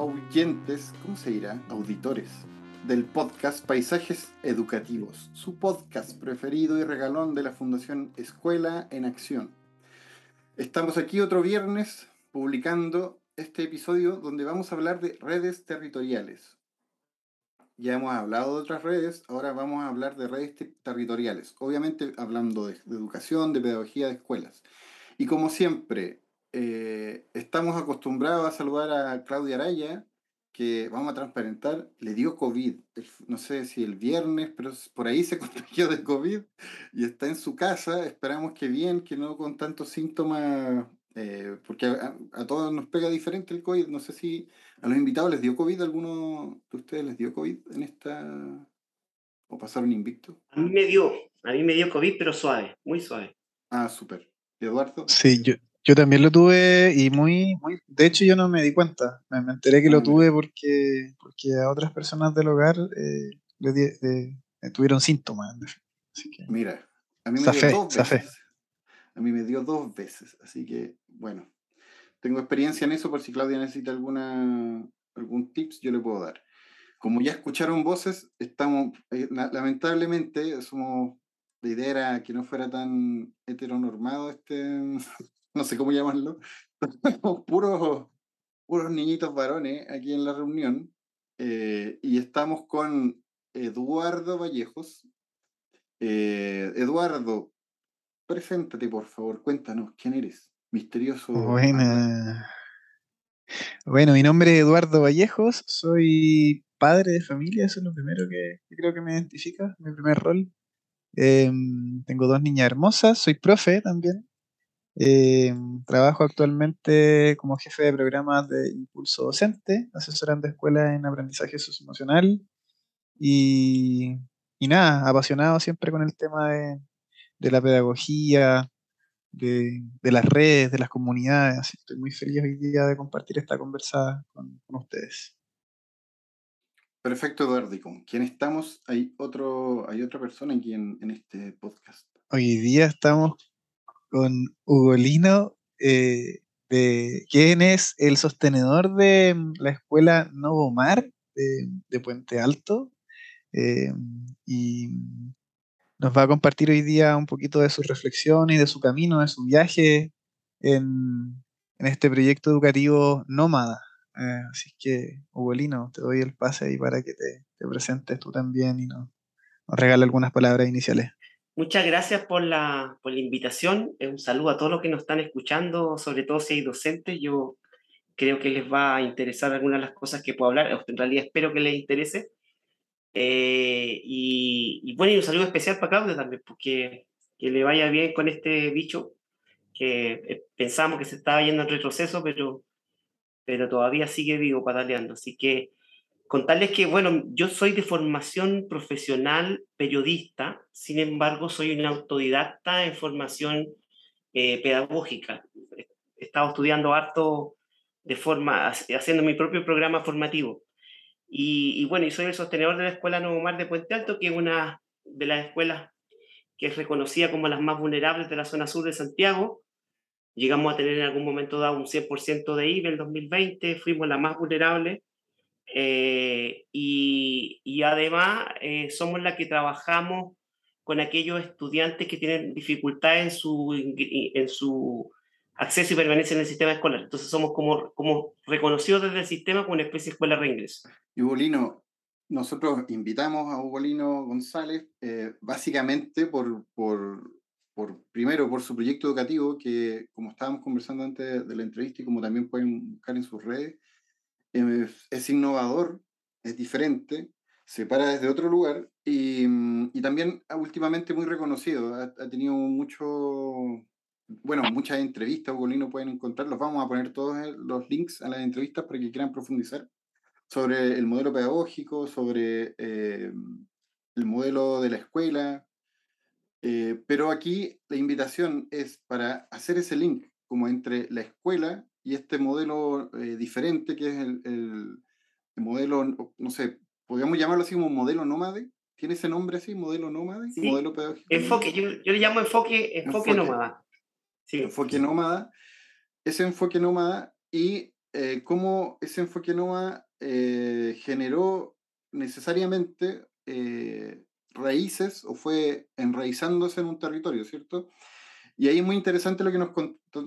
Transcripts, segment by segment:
oyentes, ¿cómo se dirá? Auditores del podcast Paisajes Educativos, su podcast preferido y regalón de la Fundación Escuela en Acción. Estamos aquí otro viernes publicando este episodio donde vamos a hablar de redes territoriales. Ya hemos hablado de otras redes, ahora vamos a hablar de redes territoriales, obviamente hablando de, de educación, de pedagogía de escuelas. Y como siempre, eh, estamos acostumbrados a saludar a Claudia Araya, que vamos a transparentar, le dio COVID, no sé si el viernes, pero por ahí se contagió de COVID y está en su casa. Esperamos que bien, que no con tantos síntomas, eh, porque a, todos nos pega diferente el COVID. No sé si a los invitados les dio COVID, ¿alguno de ustedes les dio COVID en esta... o pasaron invicto? A mí me dio, a mí me dio COVID, pero suave, muy suave. Ah, súper. ¿Eduardo? Sí, yo, yo también lo tuve y muy, muy, de hecho yo no me di cuenta, me, enteré que lo ah, tuve porque, porque a otras personas del hogar eh, le, tuvieron síntomas. Mira, a mí me dio dos veces. A mí me dio dos veces, así que bueno, tengo experiencia en eso por si Claudia necesita alguna, algún tips, yo le puedo dar. Como ya escucharon voces, estamos, eh, lamentablemente, somos, la idea era que no fuera tan heteronormado este, no sé cómo llamarlo, puros, puros niñitos varones aquí en la reunión eh, y estamos con Eduardo Vallejos. Eh, Eduardo, preséntate por favor, cuéntanos, ¿quién eres? Misterioso. Buena. Bueno, mi nombre es Eduardo Vallejos, soy padre de familia, eso es lo primero que, creo que me identifica, mi primer rol. Em, tengo dos niñas hermosas, soy profe también, eh, trabajo actualmente como jefe de programas de impulso docente, asesorando escuelas en aprendizaje socioemocional y, y nada, apasionado siempre con el tema de, de la pedagogía, de, de, las redes, de las comunidades. estoy muy feliz hoy día de compartir esta conversa con, con ustedes. Perfecto, Eduardo. ¿Y con quién estamos? Hay, otro, hay otra persona aquí en, en este podcast. Hoy día estamos con Ugolino, eh, de quién es el sostenedor de la escuela Novo Mar de, Puente Alto. Eh, y nos va a compartir hoy día un poquito de sus reflexiones, de su camino, de su viaje en, este proyecto educativo nómada. Eh, así que, Ugolino, te doy el pase ahí para que te, presentes tú también y nos, nos regale algunas palabras iniciales. Muchas gracias por la, por la invitación. Un saludo a todos los que nos están escuchando, sobre todo si hay docentes. Yo creo que les va a interesar algunas de las cosas que puedo hablar. En realidad espero que les interese. Eh, y, bueno, y un saludo especial para Claudia también, porque que le vaya bien con este bicho que eh, pensamos que se estaba yendo en retroceso, pero, pero todavía sigue vivo pataleando. Así que Contarles que, bueno, yo soy de formación profesional periodista, sin embargo, soy un autodidacta en formación eh, pedagógica. He estado estudiando harto de forma, haciendo mi propio programa formativo. Y, bueno, y soy el sostenedor de la Escuela Nuevo Mar de Puente Alto, que es una de las escuelas que es reconocida como las más vulnerables de la zona sur de Santiago. Llegamos a tener en algún momento dado un 100% de IBE en 2020, fuimos la más vulnerable eh, y, además eh, somos la que trabajamos con aquellos estudiantes que tienen dificultades en su, en su acceso y permanencia en el sistema escolar. Entonces somos como, como reconocidos desde el sistema como una especie de escuela reingreso. Y Ugolino, nosotros invitamos a Ugolino González eh, básicamente por, por, por, primero, por su proyecto educativo, que como estábamos conversando antes de la entrevista y como también pueden buscar en sus redes, es, innovador, es diferente, se para desde otro lugar y, mm, y también ah, últimamente muy reconocido. Ha, tenido mucho, bueno, muchas entrevistas, Ugolino pueden encontrarlos. Vamos a poner todos los links a las entrevistas para que quieran profundizar sobre el modelo pedagógico, sobre eh, el modelo de la escuela. Eh, pero aquí la invitación es para hacer ese link como entre la escuela y este modelo eh, diferente que es el, modelo, no sé, podríamos llamarlo así como modelo nómade. ¿Tiene ese nombre así, modelo nómade? Modelo pedagógico. Enfoque, yo, le llamo enfoque, enfoque, nómada. Sí. Enfoque nómada. Ese enfoque nómada y eh, cómo ese enfoque nómada eh, generó necesariamente eh, raíces o fue enraizándose en un territorio, ¿cierto? Y ahí es muy interesante lo que nos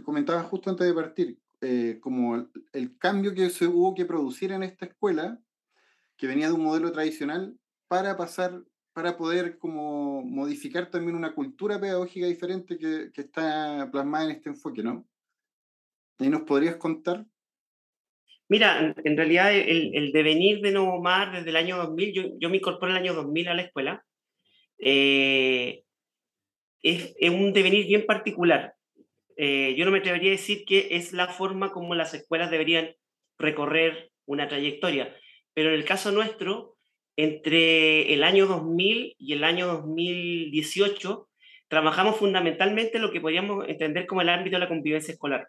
comentaba justo antes de partir, eh, como el, cambio que se hubo que producir en esta escuela, que venía de un modelo tradicional, para pasar, para poder como modificar también una cultura pedagógica diferente que, está plasmada en este enfoque, ¿no? ¿Y nos podrías contar? Mira, en realidad el, devenir de Nuevo Mar desde el año 2000, yo, yo me incorporé en el año 2000 a la escuela, eh, es, es, un devenir bien particular. Eh, yo no me atrevería a decir que es la forma como las escuelas deberían recorrer una trayectoria, pero en el caso nuestro, entre el año 2000 y el año 2018, trabajamos fundamentalmente lo que podríamos entender como el ámbito de la convivencia escolar.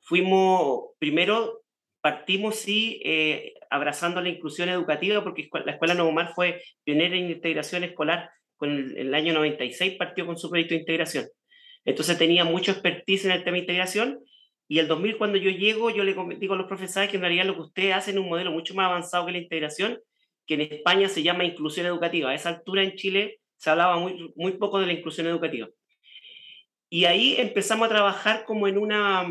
Fuimos primero partimos sí eh, abrazando la inclusión educativa, porque la Escuela Nuevo Mar fue pionera en integración escolar, con el, el, año 96 partió con su proyecto de integración. Entonces tenía mucho expertise en el tema de integración, y el 2000 cuando yo llego, yo le digo a los profesores que en realidad lo que ustedes hacen es un modelo mucho más avanzado que la integración, que en España se llama inclusión educativa. A esa altura en Chile se hablaba muy, muy poco de la inclusión educativa. Y ahí empezamos a trabajar como en una,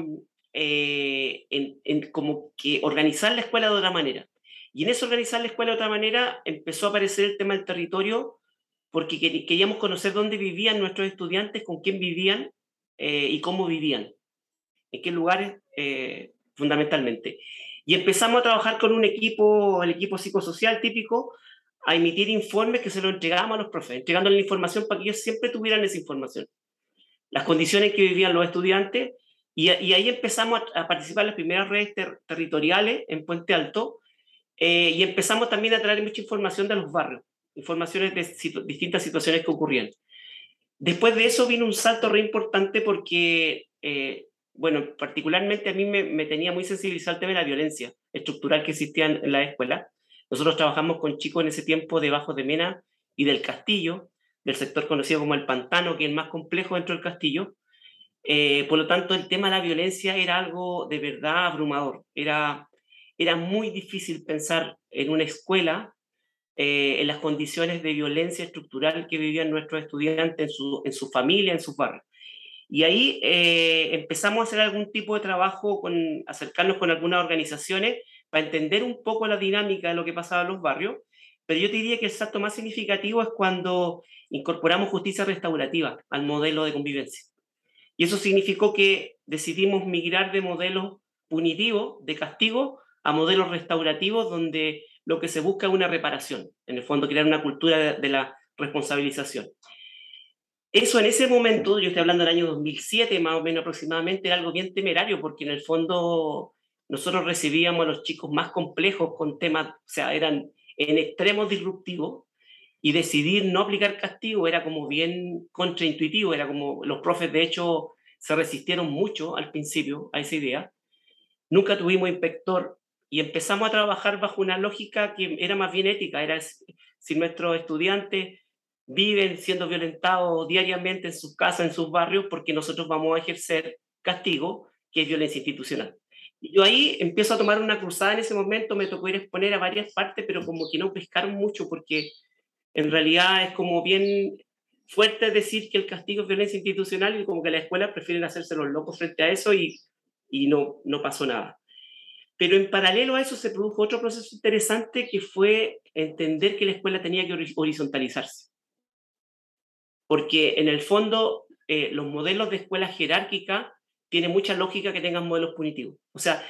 eh, en, como que organizar la escuela de otra manera. Y en eso organizar la escuela de otra manera empezó a aparecer el tema del territorio, porque queríamos conocer dónde vivían nuestros estudiantes, con quién vivían eh, y cómo vivían, en qué lugares eh, fundamentalmente. Y empezamos a trabajar con un equipo, el equipo psicosocial típico, a emitir informes que se los entregábamos a los profes, entregándole la información para que ellos siempre tuvieran esa información. Las condiciones en que vivían los estudiantes y, ahí empezamos a, participar en las primeras redes territoriales en Puente Alto eh, y empezamos también a traer mucha información de los barrios, informaciones de distintas situaciones que ocurrían. Después de eso vino un salto re importante porque, eh, bueno, particularmente a mí me, me, tenía muy sensibilizado el tema de la violencia estructural que existía en, la escuela. Nosotros trabajamos con chicos en ese tiempo de Bajo de Mena y del Castillo, del sector conocido como el Pantano, que es el más complejo dentro del Castillo. Eh, por lo tanto, el tema de la violencia era algo de verdad abrumador. Era, era muy difícil pensar en una escuela, eh, en las condiciones de violencia estructural que vivían nuestros estudiantes en su, en su familia, en sus barrios. Y ahí eh, empezamos a hacer algún tipo de trabajo, con, acercarnos con algunas organizaciones para entender un poco la dinámica de lo que pasaba en los barrios. Pero yo te diría que el salto más significativo es cuando incorporamos justicia restaurativa al modelo de convivencia. Y eso significó que decidimos migrar de modelos punitivos, de castigo, a modelos restaurativos donde lo que se busca es una reparación, en el fondo crear una cultura de, la responsabilización. Eso en ese momento, yo estoy hablando del año 2007 más o menos aproximadamente, era algo bien temerario porque en el fondo nosotros recibíamos a los chicos más complejos con temas, o sea, eran en extremos disruptivos y decidir no aplicar castigo era como bien contraintuitivo, era como los profes de hecho se resistieron mucho al principio a esa idea. Nunca tuvimos inspector y empezamos a trabajar bajo una lógica que era más bien ética, era si nuestros estudiantes viven siendo violentados diariamente en sus casas, en sus barrios, porque nosotros vamos a ejercer castigo, que es violencia institucional. Y yo ahí empiezo a tomar una cruzada en ese momento, me tocó ir a exponer a varias partes, pero como que no pescaron mucho porque en realidad es como bien fuerte decir que el castigo es violencia institucional y como que la escuela prefieren hacerse los locos frente a eso y, y no, no pasó nada. Pero en paralelo a eso se produjo otro proceso interesante que fue entender que la escuela tenía que horizontalizarse. Porque en el fondo eh, los modelos de escuela jerárquica tiene mucha lógica que tengan modelos punitivos. O sea,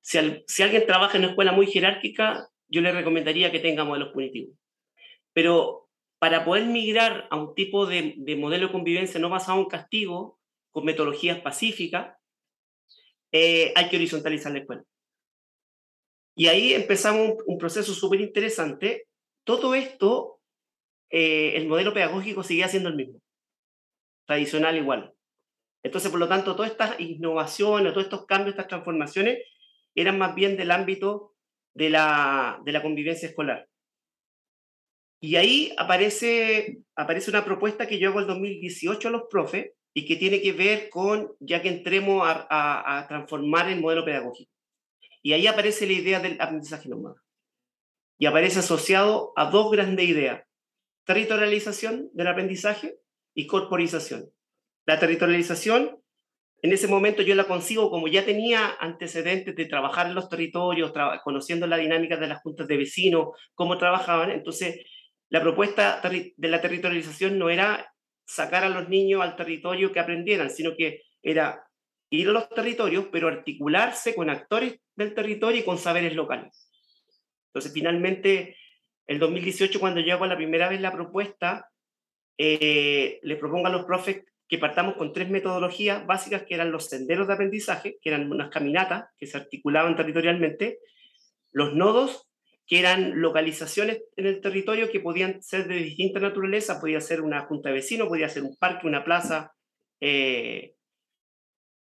si, si alguien trabaja en una escuela muy jerárquica, yo le recomendaría que tenga modelos punitivos. Pero para poder migrar a un tipo de, modelo de convivencia no basado en castigo, con metodologías pacíficas, eh, hay que horizontalizar la escuela. Y ahí empezamos un, proceso súper interesante. Todo esto, eh, el modelo pedagógico seguía siendo el mismo, tradicional igual. Entonces, por lo tanto, todas estas innovaciones, todos estos cambios, estas transformaciones, eran más bien del ámbito de la, de la convivencia escolar. Y ahí aparece, aparece una propuesta que yo hago el 2018 a los profes y que tiene que ver con, ya que entremos a, a, transformar el modelo pedagógico. Y ahí aparece la idea del aprendizaje nómada. Y aparece asociado a dos grandes ideas, territorialización del aprendizaje y corporización. La territorialización, en ese momento yo la consigo como ya tenía antecedentes de trabajar en los territorios, conociendo la dinámica de las juntas de vecinos, cómo trabajaban, entonces la propuesta de la territorialización no era sacar a los niños al territorio que aprendieran, sino que era ir a los territorios, pero articularse con actores del territorio y con saberes locales. Entonces, finalmente, el 2018, cuando yo hago la primera vez la propuesta, eh, les propongo a los profes que partamos con tres metodologías básicas, que eran los senderos de aprendizaje, que eran unas caminatas que se articulaban territorialmente, los nodos que eran localizaciones en el territorio que podían ser de distinta naturaleza, podía ser una junta de vecinos, podía ser un parque, una plaza, eh,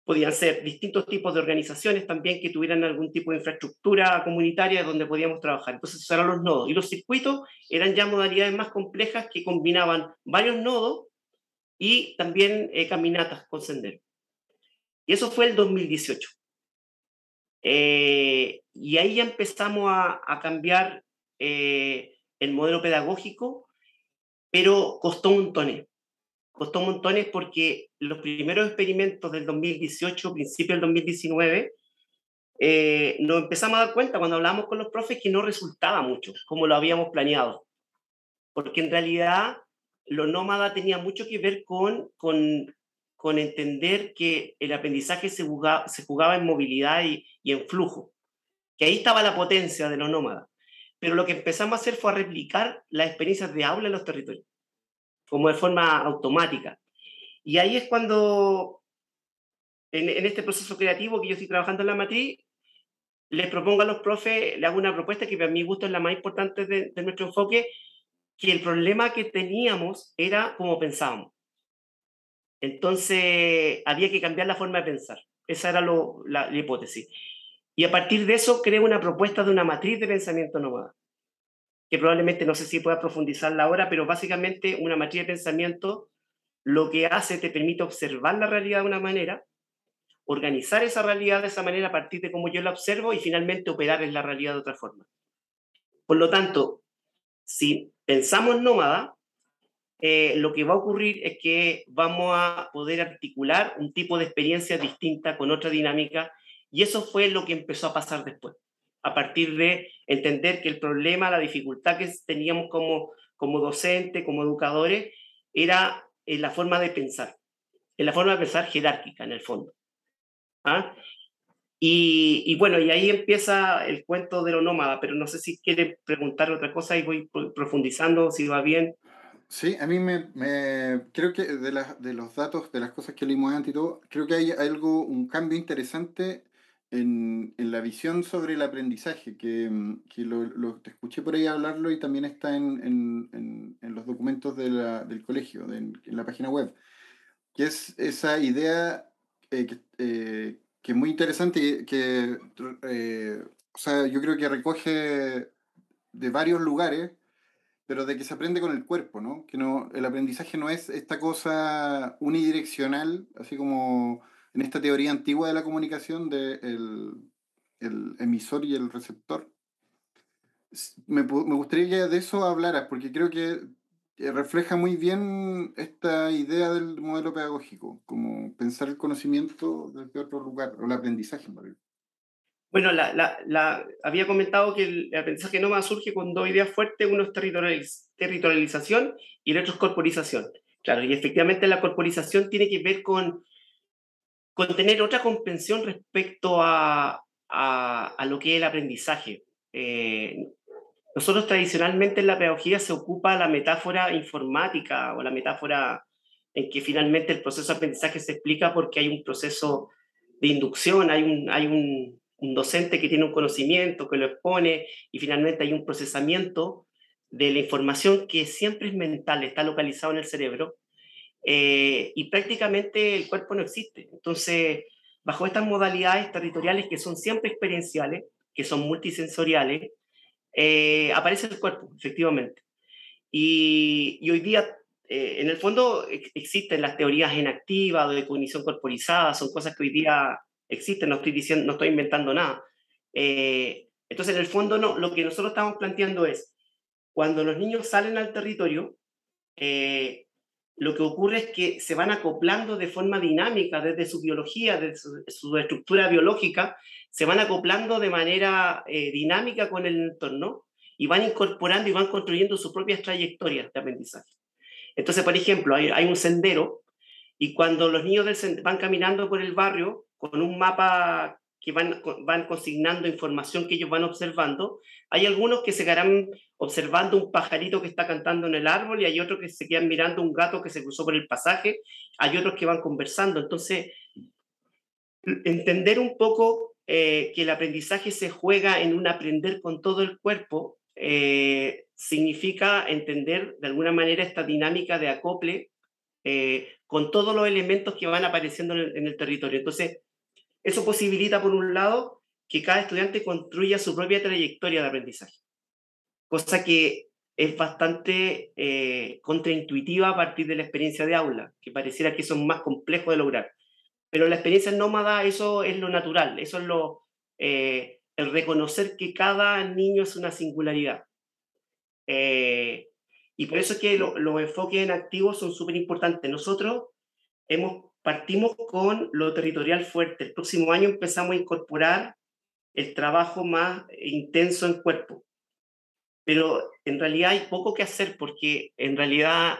podían ser distintos tipos de organizaciones también que tuvieran algún tipo de infraestructura comunitaria donde podíamos trabajar. Entonces, esos eran los nodos. Y los circuitos eran ya modalidades más complejas que combinaban varios nodos y también eh, caminatas con sendero. Y eso fue el 2018. Eh, y ahí ya empezamos a, cambiar eh, el modelo pedagógico, pero costó montones. Costó montones porque los primeros experimentos del 2018, principio del 2019, eh, nos empezamos a dar cuenta cuando hablábamos con los profes que no resultaba mucho como lo habíamos planeado. Porque en realidad lo nómada tenía mucho que ver con, con, con entender que el aprendizaje se jugaba, se jugaba en movilidad y, y en flujo que ahí estaba la potencia de los nómadas. Pero lo que empezamos a hacer fue a replicar las experiencias de aula en los territorios, como de forma automática. Y ahí es cuando, en, este proceso creativo que yo estoy trabajando en la matriz, les propongo a los profes, les hago una propuesta que para mi gusto es la más importante de, nuestro enfoque, que el problema que teníamos era cómo pensábamos. Entonces, había que cambiar la forma de pensar. Esa era la hipótesis. Y a partir de eso creo una propuesta de una matriz de pensamiento nómada, que probablemente no sé si pueda profundizarla ahora, pero básicamente una matriz de pensamiento lo que hace te permite observar la realidad de una manera, organizar esa realidad de esa manera a partir de cómo yo la observo y finalmente operar en la realidad de otra forma. Por lo tanto, si pensamos nómada, eh, lo que va a ocurrir es que vamos a poder articular un tipo de experiencia distinta con otra dinámica y eso fue lo que empezó a pasar después, a partir de entender que el problema, la dificultad que teníamos como, como docente, como educadores, era en la forma de pensar, en la forma de pensar jerárquica, en el fondo. ¿Ah? Y, bueno, y ahí empieza el cuento de lo nómada, pero no sé si quiere preguntar otra cosa y voy profundizando, si va bien. Sí, a mí me, creo que de, de los datos, de las cosas que leímos antes y todo, creo que hay algo, un cambio interesante en, en, la visión sobre el aprendizaje, que, mm, que lo, lo, te escuché por ahí hablarlo y también está en, en, en los documentos de la, del colegio, en la página web, que es esa idea eh, que, eh, que, es muy interesante, que eh, o sea, yo creo que recoge de varios lugares, pero de que se aprende con el cuerpo, ¿no? Que no, el aprendizaje no es esta cosa unidireccional, así como en esta teoría antigua de la comunicación del el emisor y el receptor. Me, me, gustaría que de eso hablaras, porque creo que refleja muy bien esta idea del modelo pedagógico, como pensar el conocimiento desde otro lugar, o el aprendizaje. Bueno, la, la, la, había comentado que el aprendizaje nómada surge con dos ideas fuertes, uno es territorialización y el otro es corporización. Claro, y efectivamente la corporización tiene que ver con con tener otra comprensión respecto a, a, lo que es el aprendizaje. Eh, nosotros tradicionalmente en la pedagogía se ocupa la metáfora informática o la metáfora en que finalmente el proceso de aprendizaje se explica porque hay un proceso de inducción, hay un, hay un, un docente que tiene un conocimiento, que lo expone y finalmente hay un procesamiento de la información que siempre es mental, está localizado en el cerebro eh, y prácticamente el cuerpo no existe. Entonces, bajo estas modalidades territoriales que son siempre experienciales, que son multisensoriales, eh, aparece el cuerpo, efectivamente. Y, y hoy día, eh, en el fondo, existen las teorías inactivas de cognición corporizada, son cosas que hoy día existen, no estoy, diciendo, no estoy inventando nada. Eh, entonces, en el fondo, no, lo que nosotros estamos planteando es, cuando los niños salen al territorio, eh, lo que ocurre es que se van acoplando de forma dinámica desde su biología, desde su, estructura biológica, se van acoplando de manera eh, dinámica con el entorno y van incorporando y van construyendo sus propias trayectorias de aprendizaje. Entonces, por ejemplo, hay, hay un sendero y cuando los niños del, van caminando por el barrio, con un mapa que van, van consignando información que ellos van observando. Hay algunos que se quedarán observando un pajarito que está cantando en el árbol y hay otros que se quedan mirando un gato que se cruzó por el pasaje. Hay otros que van conversando. Entonces, entender un poco eh, que el aprendizaje se juega en un aprender con todo el cuerpo eh, significa entender de alguna manera esta dinámica de acople eh, con todos los elementos que van apareciendo en el, en el territorio. Entonces, eso posibilita, por un lado, que cada estudiante construya su propia trayectoria de aprendizaje, cosa que es bastante eh, contraintuitiva a partir de la experiencia de aula, que pareciera que eso es más complejo de lograr. Pero la experiencia nómada, eso es lo natural, eso es lo, eh, el reconocer que cada niño es una singularidad. Eh, y por eso es que los enfoques en activos son súper importantes. Nosotros hemos partimos con lo territorial fuerte. El próximo año empezamos a incorporar el trabajo más intenso en cuerpo. Pero en realidad hay poco que hacer porque en realidad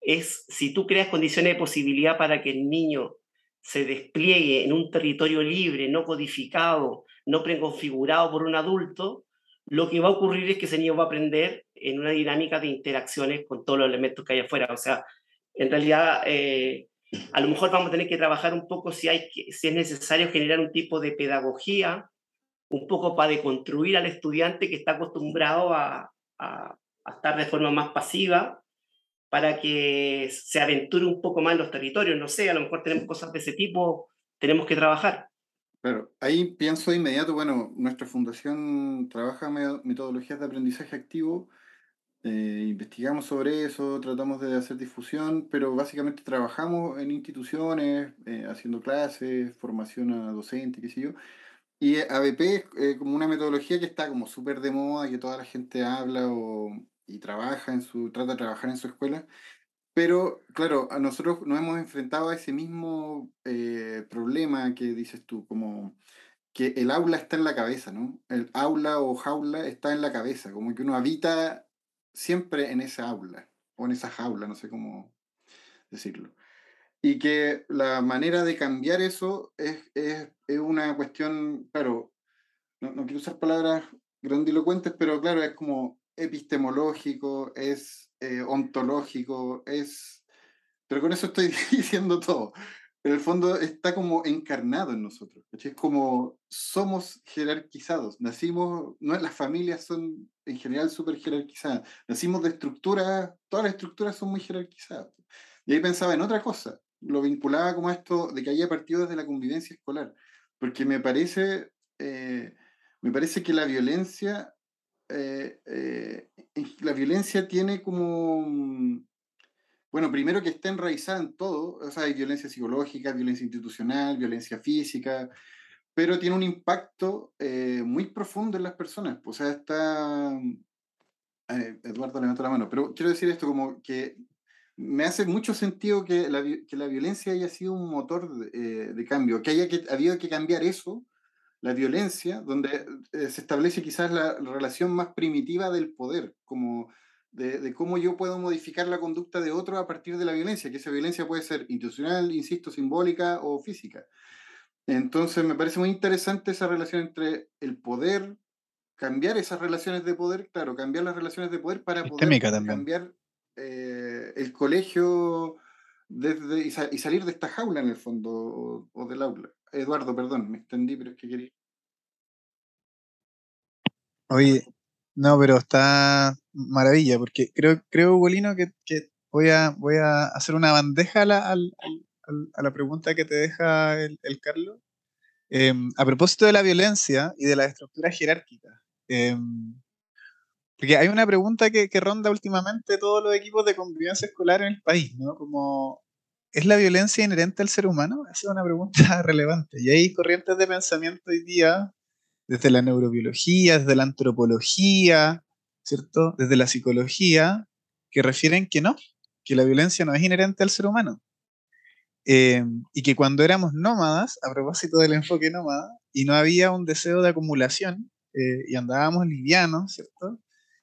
es si tú creas condiciones de posibilidad para que el niño se despliegue en un territorio libre, no codificado, no preconfigurado por un adulto, lo que va a ocurrir es que ese niño va a aprender en una dinámica de interacciones con todos los elementos que hay afuera. O sea, en realidad eh, a lo mejor vamos a tener que trabajar un poco si, hay si es necesario generar un tipo de pedagogía, un poco para deconstruir al estudiante que está acostumbrado a, a, estar de forma más pasiva, para que se aventure un poco más en los territorios. No sé, a lo mejor tenemos cosas de ese tipo, tenemos que trabajar. Claro, ahí pienso de inmediato, bueno, nuestra fundación trabaja metodologías de aprendizaje activo eh, investigamos sobre eso, tratamos de hacer difusión, pero básicamente trabajamos en instituciones, eh, haciendo clases, formación a docentes, qué sé yo. Y ABP es eh, como una metodología que está como súper de moda, que toda la gente habla o, y trabaja en su, trata de trabajar en su escuela. Pero, claro, a nosotros nos hemos enfrentado a ese mismo problema que dices tú, como que el aula está en la cabeza, ¿no? El aula o jaula está en la cabeza, como que uno habita siempre en esa aula, o en esa jaula, no sé cómo decirlo. Y que la manera de cambiar eso es, es, es una cuestión, claro, no, no, quiero usar palabras grandilocuentes, pero claro, es como epistemológico, es eh, ontológico, es... Pero con eso estoy diciendo todo en el fondo está como encarnado en nosotros. Es como somos jerarquizados. Nacimos, no, las familias son en general súper jerarquizadas. Nacimos de estructuras, todas las estructuras son muy jerarquizadas. Y ahí pensaba en otra cosa. Lo vinculaba como esto de que haya partido desde la convivencia escolar. Porque me parece, eh, me parece que la violencia, eh, eh, la violencia tiene como bueno, primero que está enraizada en todo, o sea, hay violencia psicológica, violencia institucional, violencia física, pero tiene un impacto eh, muy profundo en las personas. O sea, está... Eh, Eduardo levantó la mano, pero quiero decir esto como que me hace mucho sentido que la, que la violencia haya sido un motor de, eh, de, cambio, que haya que, habido que cambiar eso, la violencia, donde se establece quizás la relación más primitiva del poder, como de, cómo yo puedo modificar la conducta de otro a partir de la violencia, que esa violencia puede ser institucional, insisto, simbólica o física. Entonces me parece muy interesante esa relación entre el poder, cambiar esas relaciones de poder, claro, cambiar las relaciones de poder para poder cambiar eh, el colegio desde, y, salir de esta jaula en el fondo o, del aula. Eduardo, perdón, me extendí, pero es que quería... Oye, no, pero está maravilla, porque creo, creo Bolino, que, voy, a, voy a hacer una bandeja a la, pregunta que te deja el, el Carlos. Em, a propósito de la violencia y de la estructura jerárquica, em, porque hay una pregunta que, que, ronda últimamente todos los equipos de convivencia escolar en el país, ¿no? Como, ¿es la violencia inherente al ser humano? Esa es una pregunta relevante. Y hay corrientes de pensamiento hoy día, desde la neurobiología, desde la antropología, ¿cierto? Desde la psicología, que refieren que no, que la violencia no es inherente al ser humano. Eh, y que cuando éramos nómadas, a propósito del enfoque nómada, y no había un deseo de acumulación, eh, y andábamos livianos, ¿cierto?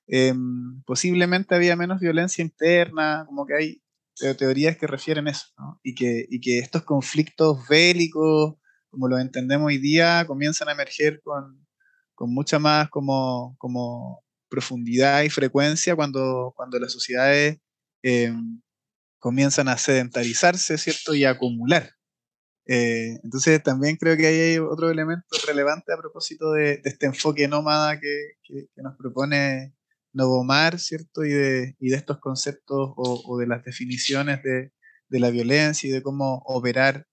Eh, posiblemente había menos violencia interna, como que hay teorías que refieren eso, y, que, y que estos conflictos bélicos, como los entendemos hoy día, comienzan a emerger con, con mucha más como, como profundidad y frecuencia cuando, cuando las sociedades comienzan a sedentarizarse, ¿cierto? Y a acumular. Eh, entonces también creo que hay otro elemento relevante a propósito de, este enfoque nómada que, que, nos propone Novomar, ¿cierto? Y de, y de estos conceptos o, de las definiciones de, de, la violencia y de cómo operar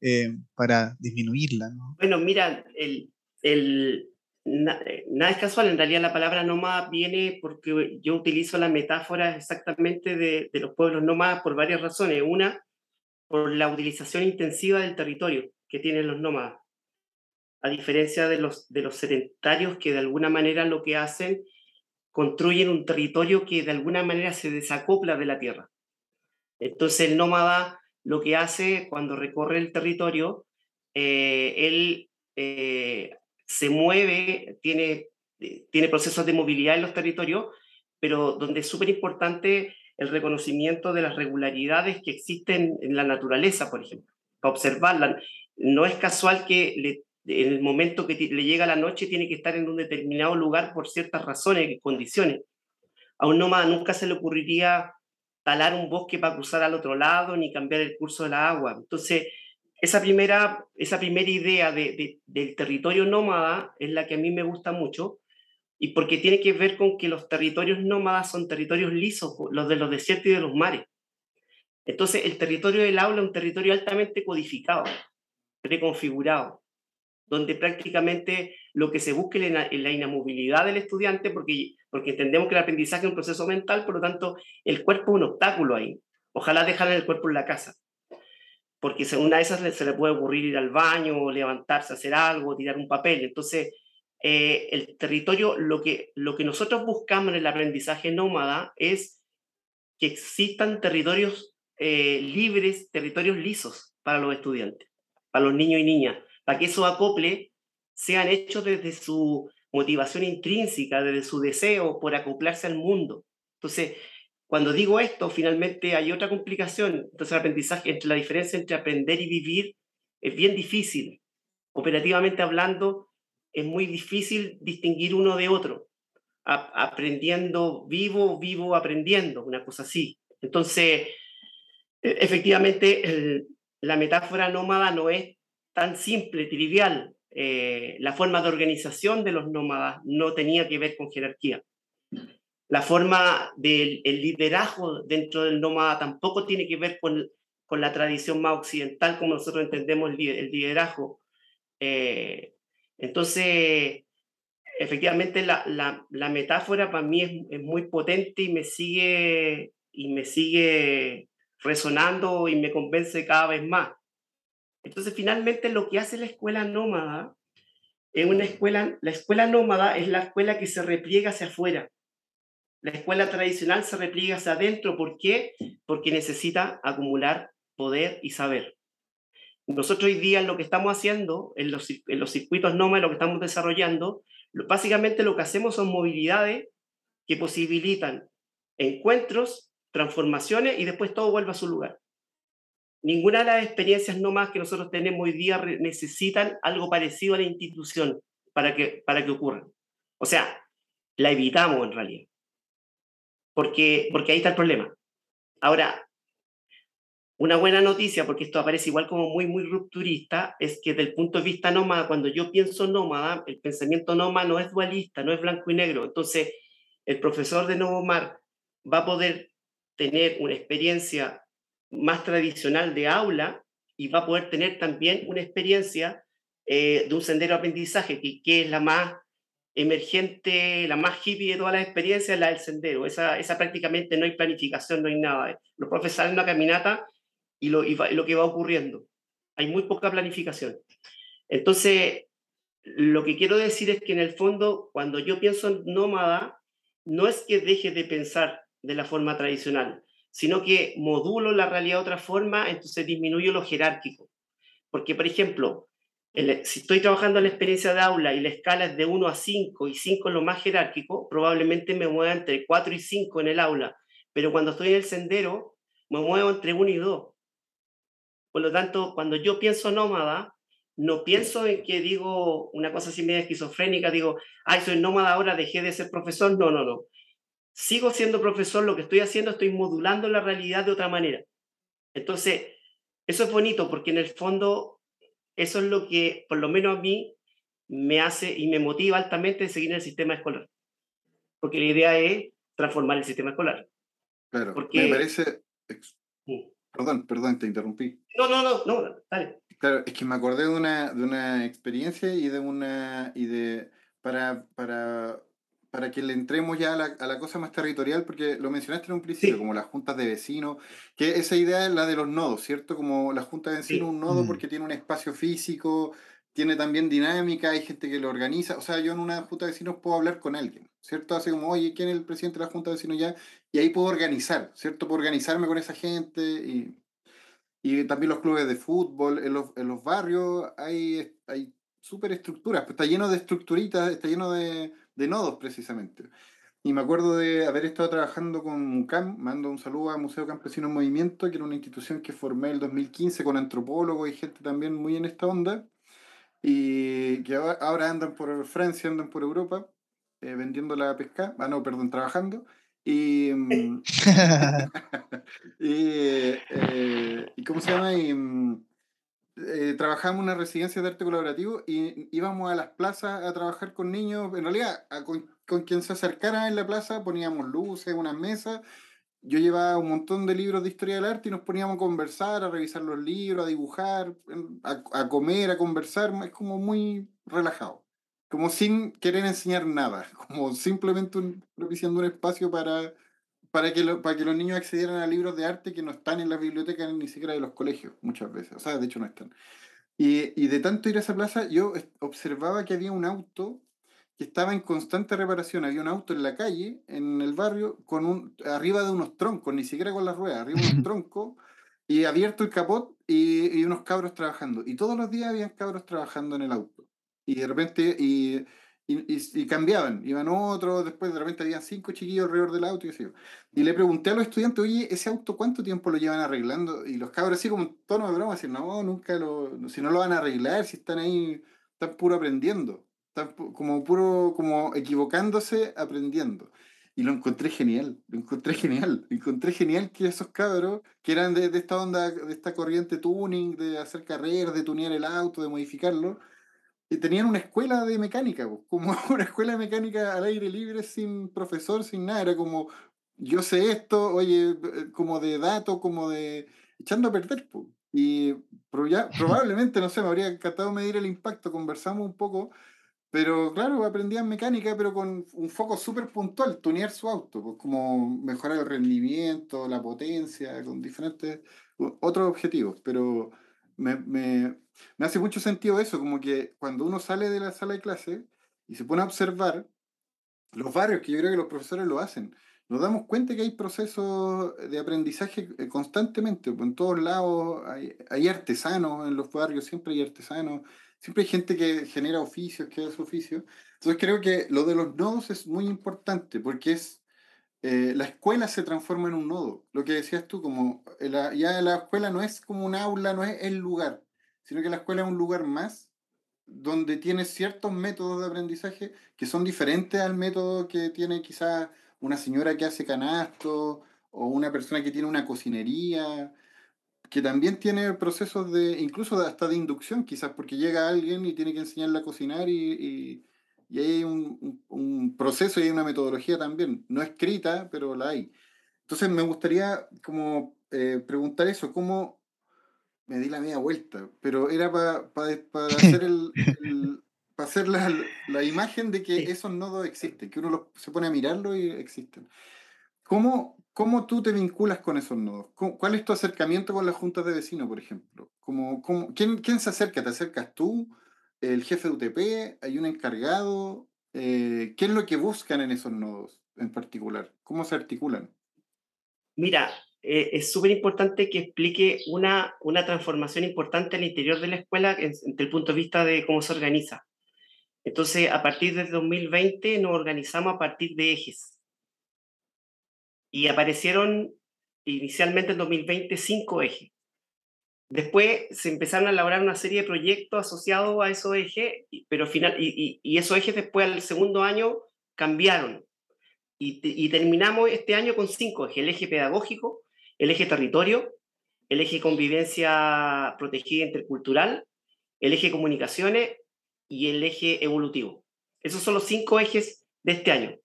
eh, para disminuirla. ¿no? Bueno, mira, el, el, eh, nada es casual, en realidad la palabra nómada viene porque yo utilizo la metáfora exactamente de, los pueblos nómadas por varias razones. Una, por la utilización intensiva del territorio que tienen los nómadas, a diferencia de los, de los sedentarios que de alguna manera lo que hacen, construyen un territorio que de alguna manera se desacopla de la tierra. Entonces el nómada lo que hace cuando recorre el territorio, eh, él eh, se mueve, tiene, tiene procesos de movilidad en los territorios, pero donde es súper importante el reconocimiento de las regularidades que existen en la naturaleza, por ejemplo, para observarla. No es casual que en el momento que le llega la noche tiene que estar en un determinado lugar por ciertas razones y condiciones. A un nómada nunca se le ocurriría talar un bosque para cruzar al otro lado ni cambiar el curso de la agua. Entonces, esa primera, esa primera idea de, del territorio nómada es la que a mí me gusta mucho, y porque tiene que ver con que los territorios nómadas son territorios lisos, los de los desiertos y de los mares. Entonces, el territorio del aula es un territorio altamente codificado, preconfigurado, donde prácticamente lo que se busca es la, inamovilidad del estudiante, porque, porque entendemos que el aprendizaje es un proceso mental, por lo tanto, el cuerpo es un obstáculo ahí. Ojalá dejar el cuerpo en la casa porque según a esas se le puede ocurrir ir al baño, levantarse, hacer algo, tirar un papel. Entonces, eh, el territorio, lo que, lo que nosotros buscamos en el aprendizaje nómada es que existan territorios eh, libres, territorios lisos para los estudiantes, para los niños y niñas, para que esos acople sean hechos desde su motivación intrínseca, desde su deseo por acoplarse al mundo. Entonces, cuando digo esto, finalmente hay otra complicación. Entonces, el aprendizaje, entre la diferencia entre aprender y vivir es bien difícil. Operativamente hablando, es muy difícil distinguir uno de otro. aprendiendo vivo, vivo aprendiendo, una cosa así. Entonces, e, efectivamente, la metáfora nómada no es tan simple, trivial. Eh, la forma de organización de los nómadas no tenía que ver con jerarquía. La forma del liderazgo dentro del nómada tampoco tiene que ver con, con la tradición más occidental como nosotros entendemos el, liderazgo. Eh, entonces, efectivamente, la, la, la, metáfora para mí es, es, muy potente y me sigue y me sigue resonando y me convence cada vez más. Entonces, finalmente, lo que hace la escuela nómada es una escuela, la escuela nómada es la escuela que se repliega hacia afuera. La escuela tradicional se repliega hacia adentro. ¿Por qué? Porque necesita acumular poder y saber. Nosotros hoy día lo que estamos haciendo, en los, en los circuitos NOMA, lo que estamos desarrollando, básicamente lo que hacemos son movilidades que posibilitan encuentros, transformaciones y después todo vuelve a su lugar. Ninguna de las experiencias NOMA que nosotros tenemos hoy día necesitan algo parecido a la institución para que, para que ocurran. O sea, la evitamos en realidad porque, porque ahí está el problema. Ahora, una buena noticia, porque esto aparece igual como muy, muy rupturista, es que desde el punto de vista nómada, cuando yo pienso nómada, el pensamiento nómada no es dualista, no es blanco y negro. Entonces, el profesor de Novo Mar va a poder tener una experiencia más tradicional de aula y va a poder tener también una experiencia eh, de un sendero de aprendizaje, que, que, es la más emergente, la más hippie de todas las experiencias, la del sendero. Esa, esa prácticamente no hay planificación, no hay nada. Los profesores salen una caminata y lo, y, lo que va ocurriendo. Hay muy poca planificación. Entonces, lo que quiero decir es que en el fondo, cuando yo pienso en nómada, no es que deje de pensar de la forma tradicional, sino que modulo la realidad de otra forma, entonces disminuyo lo jerárquico. Porque, por ejemplo, si estoy trabajando en la experiencia de aula y la escala es de 1 a 5 y 5 es lo más jerárquico, probablemente me mueva entre 4 y 5 en el aula. Pero cuando estoy en el sendero, me muevo entre 1 y 2. Por lo tanto, cuando yo pienso nómada, no pienso en que digo una cosa así media esquizofrénica, digo, ay, soy nómada ahora, dejé de ser profesor. No, no, no. Sigo siendo profesor, lo que estoy haciendo, estoy modulando la realidad de otra manera. Entonces, eso es bonito porque en el fondo, eso es lo que, por lo menos a mí, me hace y me motiva altamente a seguir en el sistema escolar. Porque la idea es transformar el sistema escolar. Claro, porque... me parece... Perdón, perdón, te interrumpí. No, no, no, no, dale. Claro, es que me acordé de una, de una experiencia y de una. y de. para, para, para que le entremos ya a la, a la cosa más territorial, porque lo mencionaste en un principio, como las juntas de vecinos, que esa idea es la de los nodos, ¿cierto? Como la junta de vecinos, un nodo mm. porque tiene un espacio físico, tiene también dinámica, hay gente que lo organiza. O sea, yo en una junta de vecinos puedo hablar con alguien, ¿cierto? Hace como, oye, ¿quién es el presidente de la junta de vecinos ya? Y ahí puedo organizar, ¿cierto? Puedo organizarme con esa gente y, y también los clubes de fútbol. En los, en los barrios hay, hay súper estructuras, pues está lleno de estructuritas, está lleno de, de nodos precisamente. Y me acuerdo de haber estado trabajando con MUCAM, mando un saludo a Museo Campesino en Movimiento, que era una institución que formé en el 2015 con antropólogos y gente también muy en esta onda y que ahora andan por Francia, andan por Europa, eh, vendiendo la pesca, ah, no, perdón, trabajando. Y, mm, y, eh, y, ¿cómo se llama? Y, mm, eh, en una residencia de arte colaborativo y íbamos a las plazas a trabajar con niños, en realidad con, con, quien se acercara en la plaza poníamos luces, unas mesas. Yo llevaba un montón de libros de historia del arte y nos poníamos a conversar, a revisar los libros, a dibujar, a, comer, a conversar, es como muy relajado, como sin querer enseñar nada, como simplemente propiciando un espacio para, para, que para que los niños accedieran a libros de arte que no están en las bibliotecas ni siquiera de los colegios muchas veces, o sea, de hecho no están. Y, y de tanto ir a esa plaza, yo observaba que había un auto que estaba en constante reparación. Había un auto en la calle, en el barrio, con un, arriba de unos troncos, ni siquiera con las ruedas, arriba de unos troncos, y abierto el capot y, y, unos cabros trabajando. Y todos los días habían cabros trabajando en el auto. Y de repente, y, y, cambiaban, iban otros, después de repente habían cinco chiquillos alrededor del auto y así. Y le pregunté a los estudiantes, oye, ¿ese auto cuánto tiempo lo llevan arreglando? Y los cabros así como un tono de broma, así, no, nunca lo, si no lo van a arreglar, si están ahí, están puro aprendiendo como puro, como equivocándose, aprendiendo. Y lo encontré genial, lo encontré genial. encontré genial que esos cabros, que eran de, de, esta onda, de esta corriente tuning, de hacer carreras, de tunear el auto, de modificarlo, y tenían una escuela de mecánica, como una escuela de mecánica al aire libre, sin profesor, sin nada. Era como, yo sé esto, oye, eh, como de datos, como de echando a perder. Y ya, probablemente, no sé, me habría encantado medir el impacto. Conversamos un poco pero claro, aprendían mecánica, pero con un foco súper puntual, tunear su auto, pues como mejorar el rendimiento, la potencia, con diferentes otros objetivos. Pero me, me, me hace mucho sentido eso, como que cuando uno sale de la sala de clase y se pone a observar los barrios, que yo creo que los profesores lo hacen, nos damos cuenta que hay procesos de aprendizaje eh, constantemente, pues en todos lados hay, hay artesanos en los barrios, siempre hay artesanos, siempre hay gente que genera oficios, que hace oficios. Entonces creo que lo de los nodos es muy importante porque es eh, la escuela se transforma en un nodo. Lo que decías tú, como eh, ya la escuela no es como un aula, no es el lugar, sino que la escuela es un lugar más donde tiene ciertos métodos de aprendizaje que son diferentes al método que tiene quizás una señora que hace canasto o una persona que tiene una cocinería que también tiene procesos de, incluso hasta de inducción, quizás porque llega alguien y tiene que enseñarle a cocinar y, hay un, un, proceso y hay una metodología también, no escrita, pero la hay. Entonces me gustaría como eh, preguntar eso, ¿cómo me di la media vuelta? Pero era para hacer, el, hacer la, la, imagen de que esos nodos existen, que uno se pone a mirarlo y existen. ¿Cómo, ¿Cómo tú te vinculas con esos nodos? ¿Cuál es tu acercamiento con las juntas de vecinos, por ejemplo? ¿Cómo, cómo, quién, quién, se acerca? ¿Te acercas tú? ¿El jefe de UTP? ¿Hay un encargado? Eh, ¿Qué es lo que buscan en esos nodos en particular? ¿Cómo se articulan? Mira, eh, es súper importante que explique una, una transformación importante al interior de la escuela desde el punto de vista de cómo se organiza. Entonces, a partir del 2020 nos organizamos a partir de ejes y aparecieron inicialmente en 2020 cinco ejes. Después se empezaron a elaborar una serie de proyectos asociados a esos ejes, pero final, y, y, esos ejes después al segundo año cambiaron. Y, y, terminamos este año con cinco ejes, el eje pedagógico, el eje territorio, el eje convivencia protegida intercultural, el eje comunicaciones y el eje evolutivo. Esos son los cinco ejes de este año.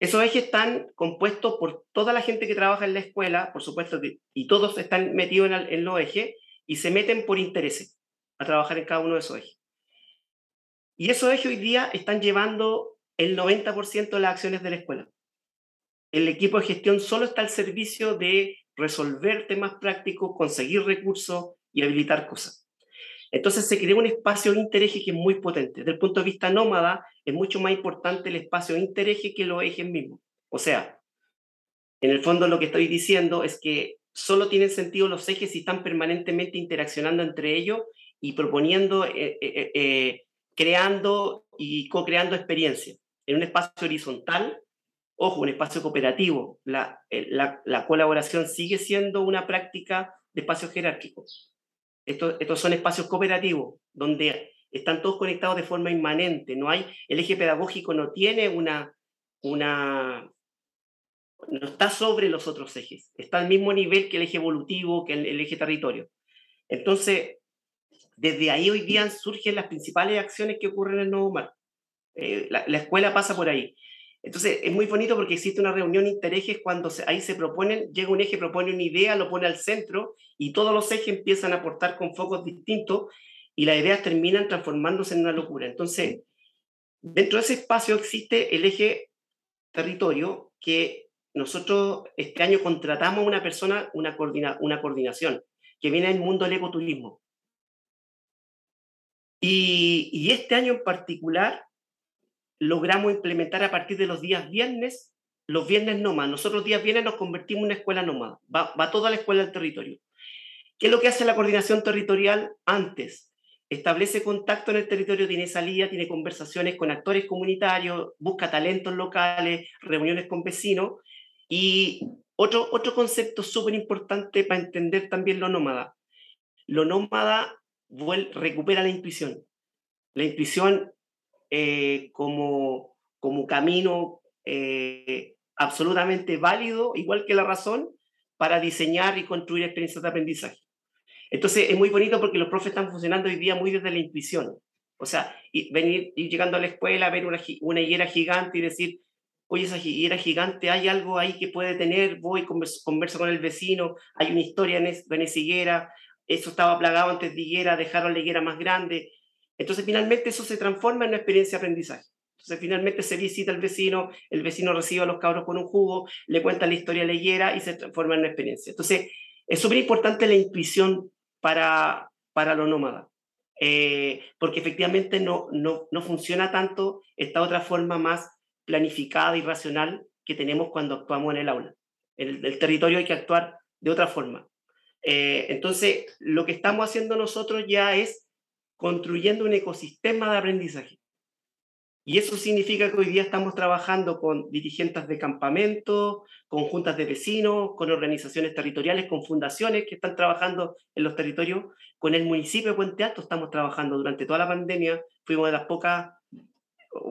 Esos ejes están compuestos por toda la gente que trabaja en la escuela, por supuesto, y todos están metidos en, los ejes y se meten por intereses a trabajar en cada uno de esos ejes. Y esos ejes hoy día están llevando el 90% de las acciones de la escuela. El equipo de gestión solo está al servicio de resolver temas prácticos, conseguir recursos y habilitar cosas. Entonces se crea un espacio intereje que es muy potente. Desde el punto de vista nómada, es mucho más importante el espacio intereje que los ejes mismos. O sea, en el fondo lo que estoy diciendo es que solo tienen sentido los ejes si están permanentemente interaccionando entre ellos y proponiendo, eh, eh, eh, creando y co-creando experiencias. En un espacio horizontal, ojo, un espacio cooperativo, la, la, la colaboración sigue siendo una práctica de espacios jerárquicos estos, son espacios cooperativos donde están todos conectados de forma inmanente. No hay, el eje pedagógico no tiene una, una, no está sobre los otros ejes, está al mismo nivel que el eje evolutivo, que el, eje territorio. Entonces, desde ahí hoy día surgen las principales acciones que ocurren en el Nuevo Mar. Eh, la, la, escuela pasa por ahí. Entonces, es muy bonito porque existe una reunión interejes cuando ahí se proponen, llega un eje, propone una idea, lo pone al centro y todos los ejes empiezan a aportar con focos distintos y las ideas terminan transformándose en una locura. Entonces, dentro de ese espacio existe el eje territorio que nosotros este año contratamos a una persona, una, coordina, una coordinación, que viene del mundo del ecoturismo. Y, y este año en particular logramos implementar a partir de los días viernes, los viernes nómadas. Nosotros días viernes nos convertimos en una escuela nómada. Va, va toda la escuela del territorio. ¿Qué es lo que hace la coordinación territorial antes? Establece contacto en el territorio, tiene salida, tiene conversaciones con actores comunitarios, busca talentos locales, reuniones con vecinos. Y otro, otro concepto súper importante para entender también lo nómada. Lo nómada recupera la intuición. La intuición eh, como, como camino eh, absolutamente válido, igual que la razón, para diseñar y construir experiencias de aprendizaje. Entonces es muy bonito porque los profes están funcionando hoy día muy desde la intuición. O sea, venir, ir llegando a la escuela, ver una, una higuera gigante y decir, oye, esa higuera gigante, hay algo ahí que puede tener, voy, converso, converso con el vecino, hay una historia en, en esa higuera, eso estaba plagado antes de higuera, dejaron la higuera más grande, entonces, finalmente eso se transforma en una experiencia de aprendizaje. Entonces, finalmente se visita al vecino, el vecino recibe a los cabros con un jugo, le cuenta la historia leyera y se transforma en una experiencia. Entonces, es súper importante la intuición para, para los nómadas, eh, porque efectivamente no, no, no funciona tanto esta otra forma más planificada y racional que tenemos cuando actuamos en el aula. En el, territorio hay que actuar de otra forma. Eh, entonces, lo que estamos haciendo nosotros ya es construyendo un ecosistema de aprendizaje. Y eso significa que hoy día estamos trabajando con dirigentes de campamentos, con juntas de vecinos, con organizaciones territoriales, con fundaciones que están trabajando en los territorios. Con el municipio de Puente Alto estamos trabajando durante toda la pandemia. Fuimos de las pocas,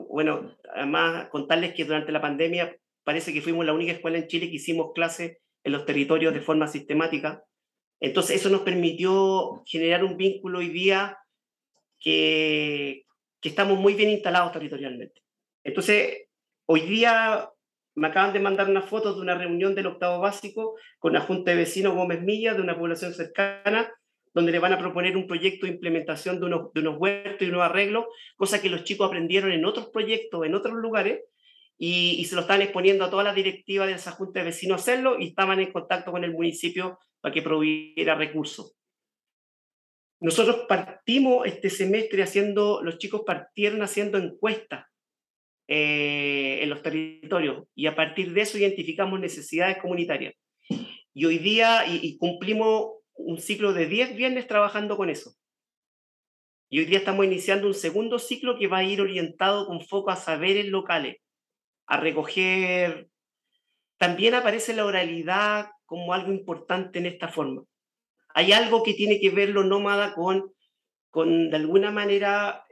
bueno, además contarles que durante la pandemia parece que fuimos la única escuela en Chile que hicimos clases en los territorios de forma sistemática. Entonces eso nos permitió generar un vínculo hoy día que, que estamos muy bien instalados territorialmente. Entonces, hoy día me acaban de mandar unas fotos de una reunión del octavo básico con la Junta de Vecinos Gómez Milla de una población cercana, donde le van a proponer un proyecto de implementación de unos, de unos huertos y unos arreglos, cosa que los chicos aprendieron en otros proyectos, en otros lugares, y, se lo están exponiendo a toda la directiva de esa Junta de Vecinos hacerlo y estaban en contacto con el municipio para que proviera recursos. Nosotros partimos este semestre haciendo, los chicos partieron haciendo encuestas eh, en los territorios y a partir de eso identificamos necesidades comunitarias. Y hoy día y, cumplimos un ciclo de 10 viernes trabajando con eso. Y hoy día estamos iniciando un segundo ciclo que va a ir orientado con foco a saberes locales, a recoger. También aparece la oralidad como algo importante en esta forma hay algo que tiene que ver lo nómada con, con de alguna manera,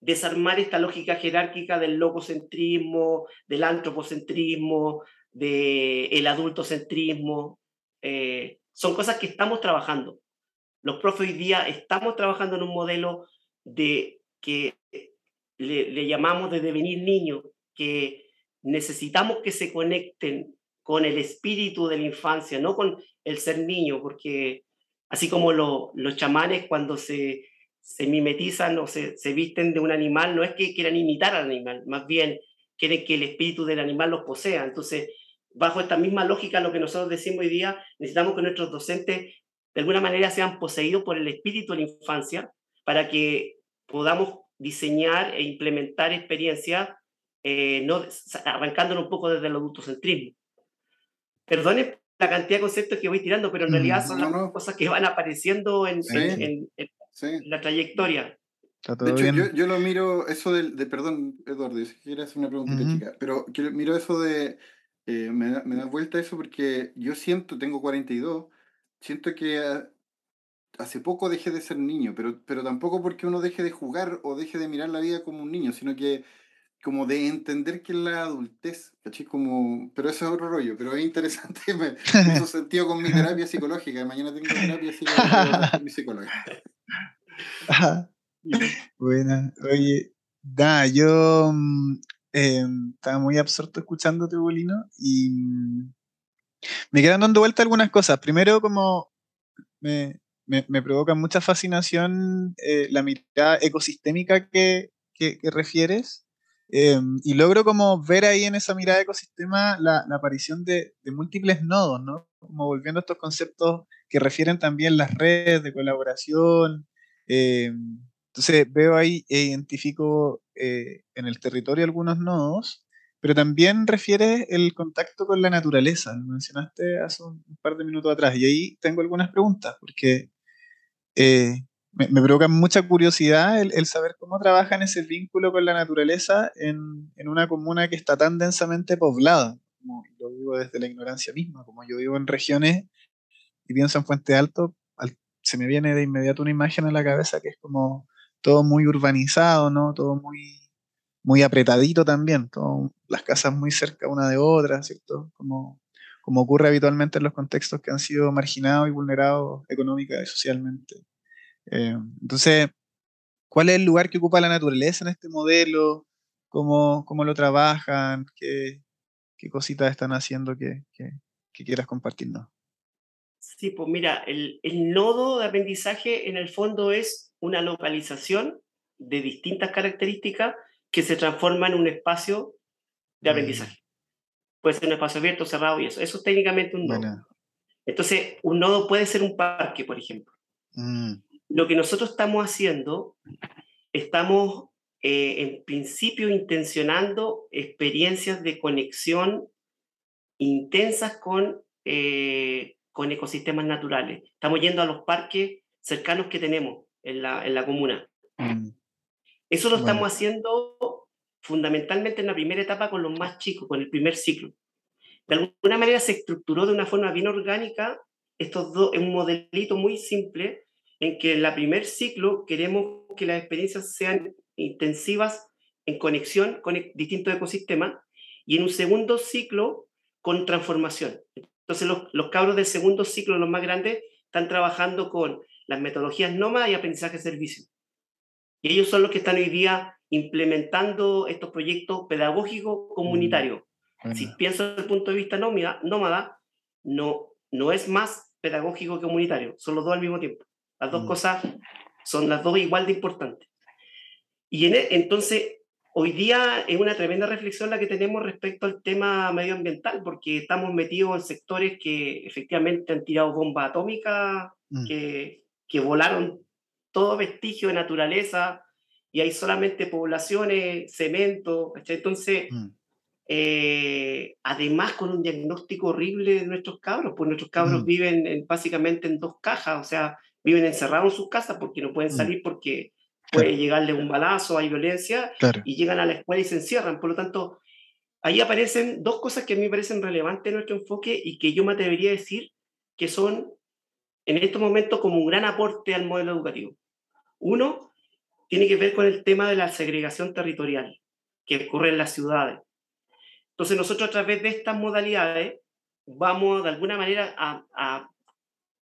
desarmar esta lógica jerárquica del logocentrismo, del antropocentrismo, del adultocentrismo. Eh, son cosas que estamos trabajando. Los profes hoy día estamos trabajando en un modelo de que le, le llamamos de devenir niño, que necesitamos que se conecten con el espíritu de la infancia, no con el ser niño, porque así como los chamanes cuando se, se mimetizan o se, se, visten de un animal, no es que quieran imitar al animal, más bien quieren que el espíritu del animal los posea. Entonces, bajo esta misma lógica, lo que nosotros decimos hoy día, necesitamos que nuestros docentes de alguna manera sean poseídos por el espíritu de la infancia para que podamos diseñar e implementar experiencias, eh, no, arrancándonos un poco desde el adultocentrismo. Perdone la cantidad de conceptos que voy tirando, pero en realidad mm, son las cosas que van apareciendo en, la trayectoria. De hecho, yo, yo, lo miro, eso de, de perdón, Eduardo, si quieres hacer una preguntita chica, pero yo miro eso de, eh, me, da, me, da, vuelta eso porque yo siento, tengo 42, siento que hace poco dejé de ser niño, pero, pero tampoco porque uno deje de jugar o deje de mirar la vida como un niño, sino que como de entender que es la adultez, ¿cachai? Como, pero eso es otro rollo, pero es interesante, me, hizo sentido con mi terapia psicológica, mañana tengo terapia psicológica con mi psicóloga. Buena, oye, da, yo mm, em, estaba muy absorto escuchándote, Bolino, y mm, me quedan dando vuelta algunas cosas. Primero, como me, me, me provoca mucha fascinación eh, la mirada ecosistémica que, que, que refieres, Em, y logro como ver ahí en esa mirada de ecosistema la, aparición de, múltiples nodos, ¿no? Como volviendo a estos conceptos que refieren también las redes de colaboración. Em, entonces veo ahí e identifico eh, en el territorio algunos nodos, pero también refiere el contacto con la naturaleza, lo mencionaste hace un, par de minutos atrás, y ahí tengo algunas preguntas, porque me, provoca mucha curiosidad el, saber cómo trabajan ese vínculo con la naturaleza en, en, una comuna que está tan densamente poblada, como lo digo desde la ignorancia misma, como yo vivo en regiones y pienso en Fuente Alto, se me viene de inmediato una imagen a la cabeza que es como todo muy urbanizado, ¿no? Todo muy, muy apretadito también, todo, las casas muy cerca una de otra, ¿cierto? Como, como ocurre habitualmente en los contextos que han sido marginados y vulnerados económica y socialmente. Eh, entonces, ¿cuál es el lugar que ocupa la naturaleza en este modelo? ¿Cómo, cómo lo trabajan? ¿Qué, qué cositas están haciendo que, que, quieras compartirnos? Sí, pues mira, el, el, nodo de aprendizaje en el fondo es una localización de distintas características que se transforma en un espacio de mm. aprendizaje. Puede ser un espacio abierto, cerrado y eso. Eso es técnicamente un nodo. Entonces, un nodo puede ser un parque, por ejemplo. Mm lo que nosotros estamos haciendo, estamos eh, en principio intencionando experiencias de conexión intensas con, eh, con ecosistemas naturales. Estamos yendo a los parques cercanos que tenemos en la, en la comuna. Mm. Eso lo estamos haciendo fundamentalmente en la primera etapa con los más chicos, con el primer ciclo. De alguna manera se estructuró de una forma bien orgánica estos dos, en un modelito muy simple en que en la primer ciclo queremos que las experiencias sean intensivas en conexión con distintos ecosistemas y en un segundo ciclo con transformación. Entonces los, los cabros del segundo ciclo, los más grandes, están trabajando con las metodologías nómadas y aprendizaje servicio. Y ellos son los que están hoy día implementando estos proyectos pedagógicos comunitarios. Mm, si pienso desde el punto de vista nómada, nómada no, no es más pedagógico que comunitario, son los dos al mismo tiempo. Las dos mm. cosas son las dos igual de importantes. Y en, e, entonces, hoy día es una tremenda reflexión la que tenemos respecto al tema medioambiental, porque estamos metidos en sectores que efectivamente han tirado bombas atómicas, mm. que, que volaron todo vestigio de naturaleza, y hay solamente poblaciones, cemento, entonces, mm. eh, además con un diagnóstico horrible de nuestros cabros, pues nuestros cabros mm. viven básicamente en dos cajas, o sea, viven encerrados en sus casas porque no pueden mm. salir porque puede llegarle un balazo, hay violencia, y llegan a la escuela y se encierran. Por lo tanto, ahí aparecen dos cosas que a mí me parecen relevantes en nuestro enfoque y que yo me atrevería a decir que son en estos momentos como un gran aporte al modelo educativo. Uno, tiene que ver con el tema de la segregación territorial que ocurre en las ciudades. Entonces nosotros a través de estas modalidades vamos de alguna manera a, a,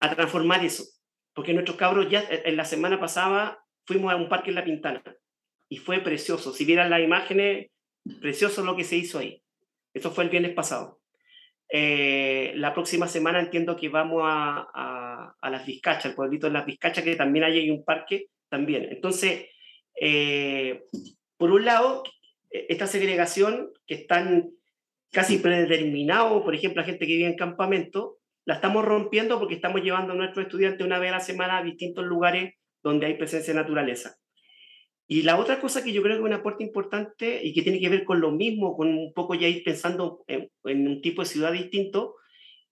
a transformar eso, porque nuestros cabros ya en la semana pasada fuimos a un parque en La Pintana y fue precioso. Si vieran las imágenes, precioso lo que se hizo ahí. Eso fue el viernes pasado. Eh, la próxima semana entiendo que vamos a, a, a, Las Vizcachas, el pueblito de Las Vizcachas, que también hay un parque también. Entonces, eh, por un lado, e, esta segregación que están casi predeterminado, por ejemplo, la gente que vive en campamento, la estamos rompiendo porque estamos llevando a nuestros estudiantes una vez a la semana a distintos lugares donde hay presencia de naturaleza. Y la otra cosa que yo creo que es un aporte importante y que tiene que ver con lo mismo, con un poco ya ir pensando en, un tipo de ciudad distinto,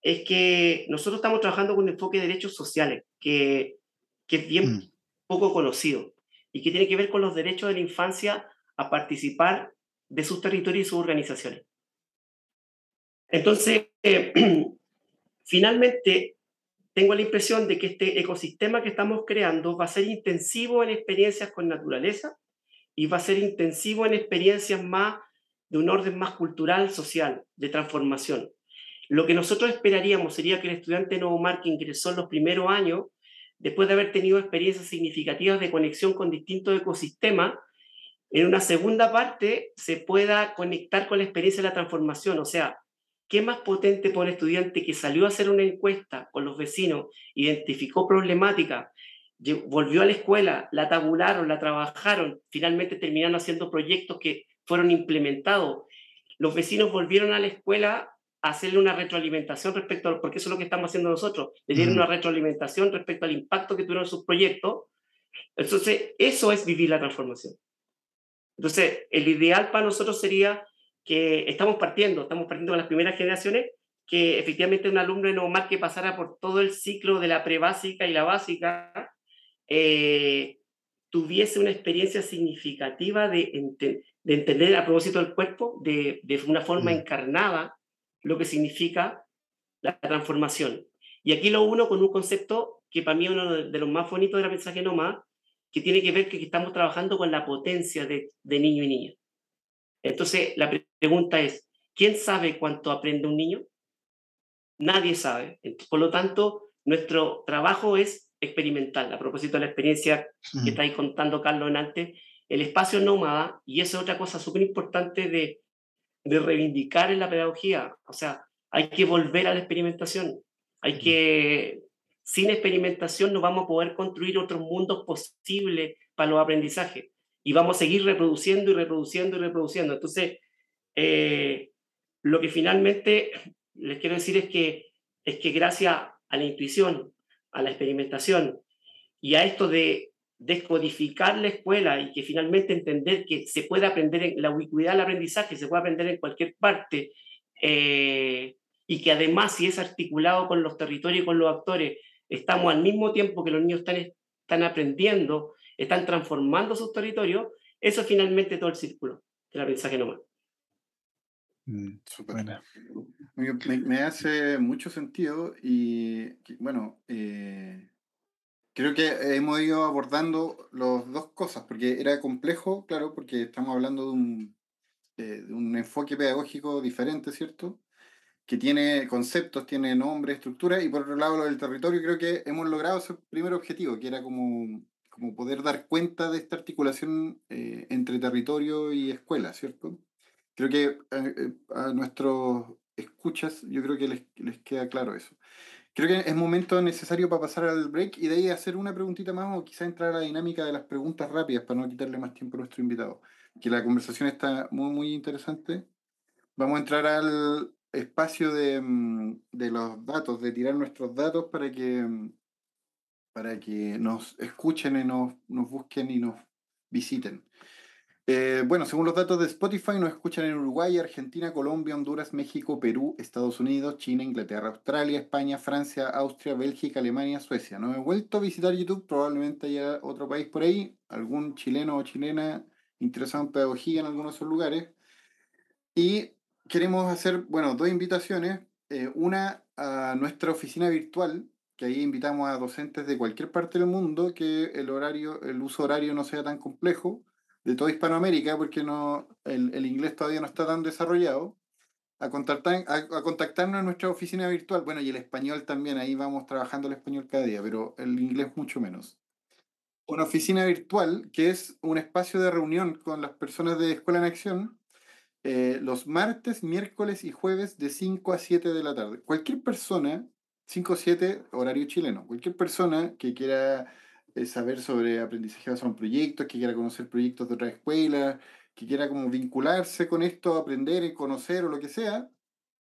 es que nosotros estamos trabajando con un enfoque de derechos sociales, que, que es bien mm. poco conocido y que tiene que ver con los derechos de la infancia a participar de sus territorios y sus organizaciones. Entonces, eh, finalmente, tengo la impresión de que este ecosistema que estamos creando va a ser intensivo en experiencias con naturaleza y va a ser intensivo en experiencias más de un orden más cultural, social, de transformación. Lo que nosotros esperaríamos sería que el estudiante nuevo mar que ingresó en los primeros años después de haber tenido experiencias significativas de conexión con distintos ecosistemas, en una segunda parte se pueda conectar con la experiencia de la transformación. O sea, ¿qué más potente por un estudiante que salió a hacer una encuesta con los vecinos, identificó problemática, volvió a la escuela, la tabularon, la trabajaron, finalmente terminaron haciendo proyectos que fueron implementados? Los vecinos volvieron a la escuela hacerle una retroalimentación respecto a, porque eso es lo que estamos haciendo nosotros, le dieron una retroalimentación respecto al impacto que tuvieron sus proyectos. Entonces, eso es vivir la transformación. Entonces, el ideal para nosotros sería que estamos partiendo, estamos partiendo de las primeras generaciones, que efectivamente un alumno de normal que pasara por todo el ciclo de la prebásica y la básica, eh, tuviese una experiencia significativa de, de, entender a propósito del cuerpo de, de una forma encarnada lo que significa la transformación. Y aquí lo uno con un concepto que para mí es uno de los más bonitos del mensaje nomás, que tiene que ver que estamos trabajando con la potencia de, de niño y niña. Entonces, la pregunta es, ¿quién sabe cuánto aprende un niño? Nadie sabe. Por lo tanto, nuestro trabajo es experimental. A propósito de la experiencia que estáis contando, Carlos, en antes, el espacio nómada, y eso es otra cosa súper importante de, de reivindicar en la pedagogía. O sea, hay que volver a la experimentación. Hay que, sin experimentación no vamos a poder construir otros mundos posibles para los aprendizajes. Y vamos a seguir reproduciendo y reproduciendo y reproduciendo. Entonces, eh, lo que finalmente les quiero decir es que, es que gracias a la intuición, a la experimentación y a esto de descodificar la escuela y que finalmente entender que se puede aprender en la ubicuidad del aprendizaje, se puede aprender en cualquier parte, eh, y que además si es articulado con los territorios y con los actores, estamos al mismo tiempo que los niños están, están aprendiendo, están transformando sus territorios, eso es finalmente todo el círculo del aprendizaje nomás. Mm, me, me, hace mucho sentido y bueno, eh, Creo que hemos ido abordando las dos cosas, porque era complejo, claro, porque estamos hablando de un, de un enfoque pedagógico diferente, ¿cierto? que tiene conceptos, tiene nombre, estructura, y por otro lado lo del territorio, creo que hemos logrado ese primer objetivo, que era como, como poder dar cuenta de esta articulación eh, entre territorio y escuela, ¿cierto? Creo que eh, eh, a nuestros escuchas, yo creo que les, les queda claro eso. Creo que es momento necesario para pasar al break y de ahí hacer una preguntita más o quizá entrar a la dinámica de las preguntas rápidas para no quitarle más tiempo a nuestro invitado. Que la conversación está muy, muy interesante. Vamos a entrar al, espacio mm, de, los datos, de tirar nuestros datos para que, mm, para que nos escuchen y nos, nos busquen y nos visiten. Eh, bueno, según los datos de Spotify, nos escuchan en Uruguay, Argentina, Colombia, Honduras, México, Perú, Estados Unidos, China, Inglaterra, Australia, España, Francia, Austria, Bélgica, Alemania, Suecia. No he vuelto a visitar YouTube, probablemente haya otro país por ahí, algún chileno o chilena interesado en pedagogía en algunos de esos lugares. Y queremos hacer, bueno, dos invitaciones. Eh, una a nuestra oficina virtual, que ahí invitamos a docentes de cualquier parte del mundo, que el horario, el uso horario no sea tan complejo, de toda Hispanoamérica, porque no, el, inglés todavía no está tan desarrollado, a, contactar, a, contactarnos en nuestra oficina virtual. Bueno, y el español también, ahí vamos trabajando el español cada día, pero el inglés mucho menos. Una oficina virtual, que es un espacio de reunión con las personas de Escuela en Acción, eh, los martes, miércoles y jueves de 5 a 7 de la tarde. Cualquier persona, 5 a 7, horario chileno, cualquier persona que quiera eh, saber sobre aprendizaje basado en proyectos, que quiera conocer proyectos de otras escuelas, que quiera como vincularse con esto, aprender, conocer o lo que sea,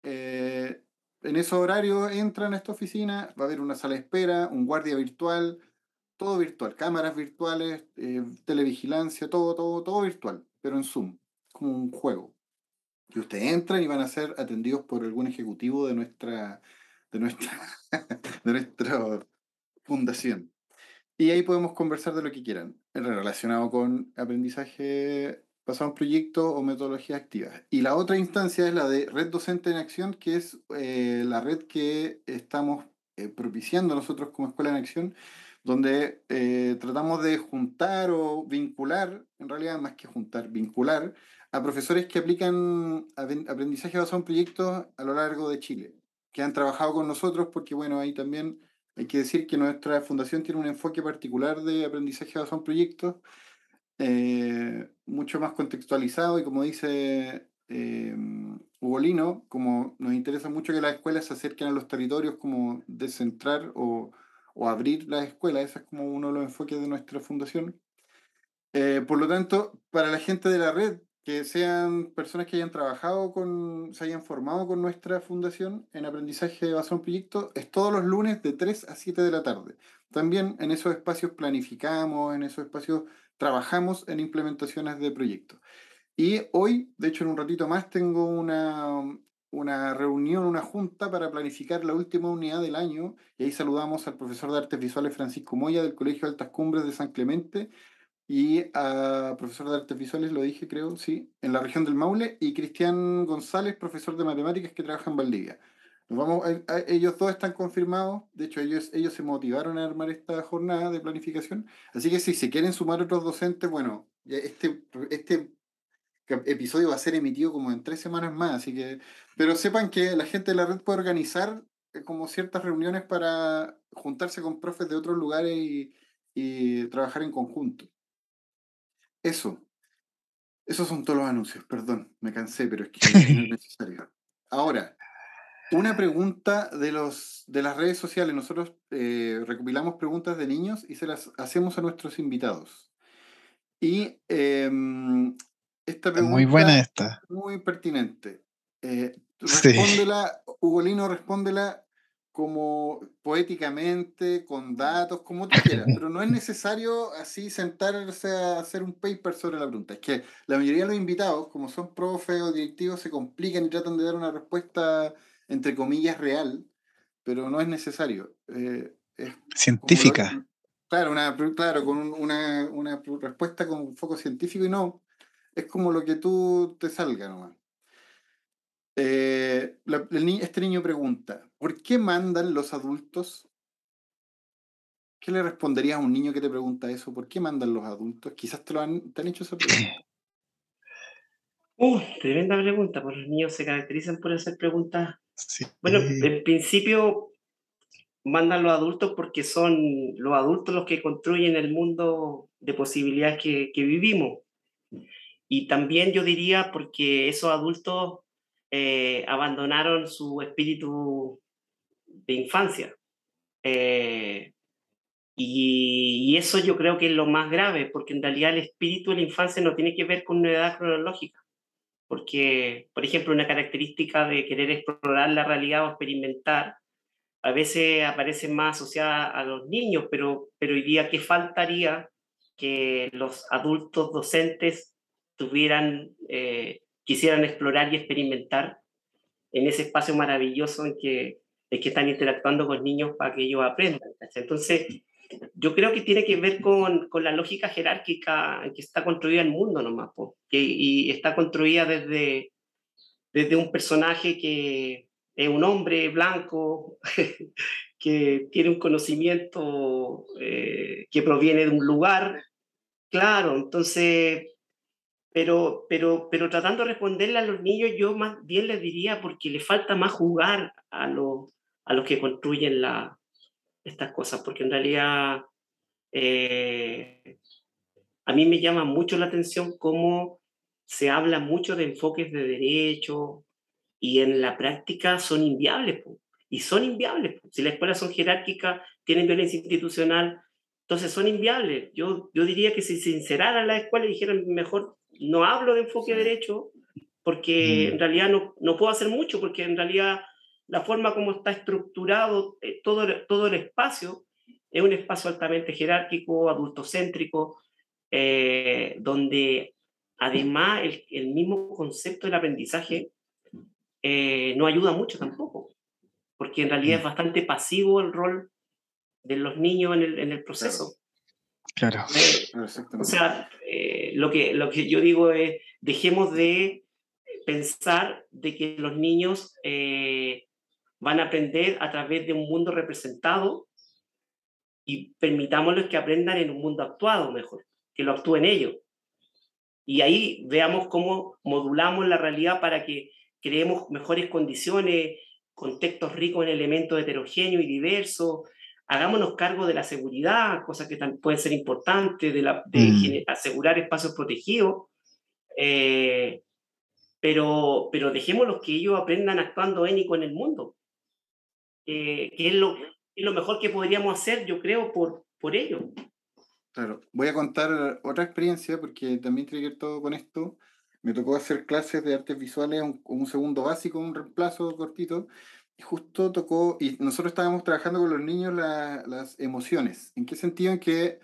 eh, en esos horarios entra en esta oficina, va a haber una sala de espera, un guardia virtual, todo virtual, cámaras virtuales, televigilancia, todo, todo, todo virtual, pero en Zoom, como un juego. Que ustedes entran y van a ser atendidos por algún ejecutivo de nuestra, de nuestra, fundación. Y ahí podemos conversar de lo que quieran, relacionado con aprendizaje basado en proyectos o metodologías activas. Y la otra instancia es la de Red Docente en Acción, que es eh, la red que estamos eh, propiciando nosotros como Escuela en Acción, donde eh, tratamos de juntar o vincular, en realidad más que juntar, vincular a profesores que aplican aprendizaje basado en proyectos a lo largo de Chile, que han trabajado con nosotros porque, bueno, ahí también hay que decir que nuestra fundación tiene un enfoque particular de aprendizaje basado en proyectos, eh, mucho más contextualizado y como dice eh, Ugolino, como nos interesa mucho que las escuelas se acerquen a los territorios, como descentrar o, o abrir las escuelas, ese es como uno de los enfoques de nuestra fundación. Eh, por lo tanto, para la gente de la red que sean personas que hayan trabajado con, se hayan formado con nuestra fundación en aprendizaje basado en proyectos, es todos los lunes de 3 a 7 de la tarde. También en esos espacios planificamos, en esos espacios trabajamos en implementaciones de proyectos. Y hoy, de hecho en un ratito más, tengo una, una reunión, una junta para planificar la última unidad del año. Y ahí saludamos al profesor de artes visuales Francisco Moya del Colegio Altas Cumbres de San Clemente y a profesor de artes visuales, lo dije creo, sí, en la región del Maule, y Cristian González, profesor de matemáticas que trabaja en Valdivia. Nos vamos, eh, ellos dos están confirmados, de hecho ellos, ellos se motivaron a armar esta jornada de planificación, así que si se quieren sumar otros docentes, bueno, este, este episodio va a ser emitido como en tres semanas más, así que, pero sepan que la gente de la red puede organizar eh, como ciertas reuniones para juntarse con profes de otros lugares y trabajar en conjunto. Eso. Esos son todos los anuncios, perdón, me cansé, pero es que no es necesario. Ahora, una pregunta de, los, de las redes sociales. Nosotros eh, recopilamos preguntas de niños y se las hacemos a nuestros invitados. Y em, esta pregunta. Muy buena esta. Muy pertinente. Eh, respóndela, Ugolino, respóndela como poéticamente, con datos, como tú quieras, pero no es necesario así sentarse a hacer un paper sobre la pregunta. Es que la mayoría de los invitados, como son profes o directivos, se complican y tratan de dar una respuesta, entre comillas, real, pero no es necesario. Eh, Científica. claro, una, claro, con una, una respuesta con foco científico y no, es como lo que tú te salga nomás. Eh, este niño pregunta, ¿por qué mandan los adultos? ¿Qué le responderías a un niño que te pregunta eso? ¿Por qué mandan los adultos? Quizás te, lo han, te han hecho esa pregunta. Uh, tremenda pregunta, pues los niños se caracterizan por hacer preguntas Bueno, en principio mandan los adultos porque son los adultos los que construyen el mundo de posibilidades que, que vivimos. Y también yo diría porque esos adultos eh, abandonaron su espíritu de infancia. Eh, y, eso yo creo que es lo más grave, porque en realidad el espíritu de la infancia no tiene que ver con una edad cronológica. Porque, por ejemplo, una característica de querer explorar la realidad o experimentar, a veces aparece más asociada a los niños, pero, pero hoy día, ¿qué faltaría que los adultos docentes tuvieran, eh, quisieran explorar y experimentar en ese espacio maravilloso en que, están interactuando con niños para que ellos aprendan. Entonces, yo creo que tiene que ver con, la lógica jerárquica que está construida el mundo nomás, que, y está construida desde, desde un personaje que es un hombre blanco, que tiene un conocimiento eh, que proviene de un lugar, claro, entonces, pero, pero, pero tratando de responderle a los niños, yo más bien les diría porque le falta más jugar a, los a los que construyen la, estas cosas, porque en realidad eh, a mí me llama mucho la atención cómo se habla mucho de enfoques de derecho y en la práctica son inviables, y son inviables. Si las escuelas son jerárquicas, tienen violencia institucional, entonces son inviables. Yo, yo diría que si se sinceraran la escuela y dijeran, mejor no hablo de enfoque de derecho, porque mm. en realidad no, no puedo hacer mucho, porque en realidad la forma como está estructurado eh, todo, todo el espacio es un espacio altamente jerárquico, adultocéntrico, eh, donde además el, el, mismo concepto del aprendizaje eh, no ayuda mucho tampoco, porque en realidad es mm. bastante pasivo el rol de los niños en el, en el proceso. Claro. o sea, lo, que, lo que yo digo es, dejemos de pensar de que los niños van a aprender a través de un mundo representado y permitámosles que aprendan en un mundo actuado mejor, que lo actúen ellos. Y ahí veamos cómo modulamos la realidad para que creemos mejores condiciones, contextos ricos en elementos heterogéneos y diversos, hagámonos cargo de la seguridad, cosas que pueden ser importantes, de, la, de mm. asegurar espacios protegidos, eh, pero, pero dejémoslos que ellos aprendan actuando en y con el mundo que es, lo, es lo mejor que podríamos hacer, yo creo, por, por ello. Claro, voy a contar otra experiencia porque también tiene que ver todo con esto. Me tocó hacer clases de artes visuales, un, un segundo básico, un reemplazo cortito, justo tocó, y nosotros estábamos trabajando con los niños la, las emociones. ¿En qué sentido? En que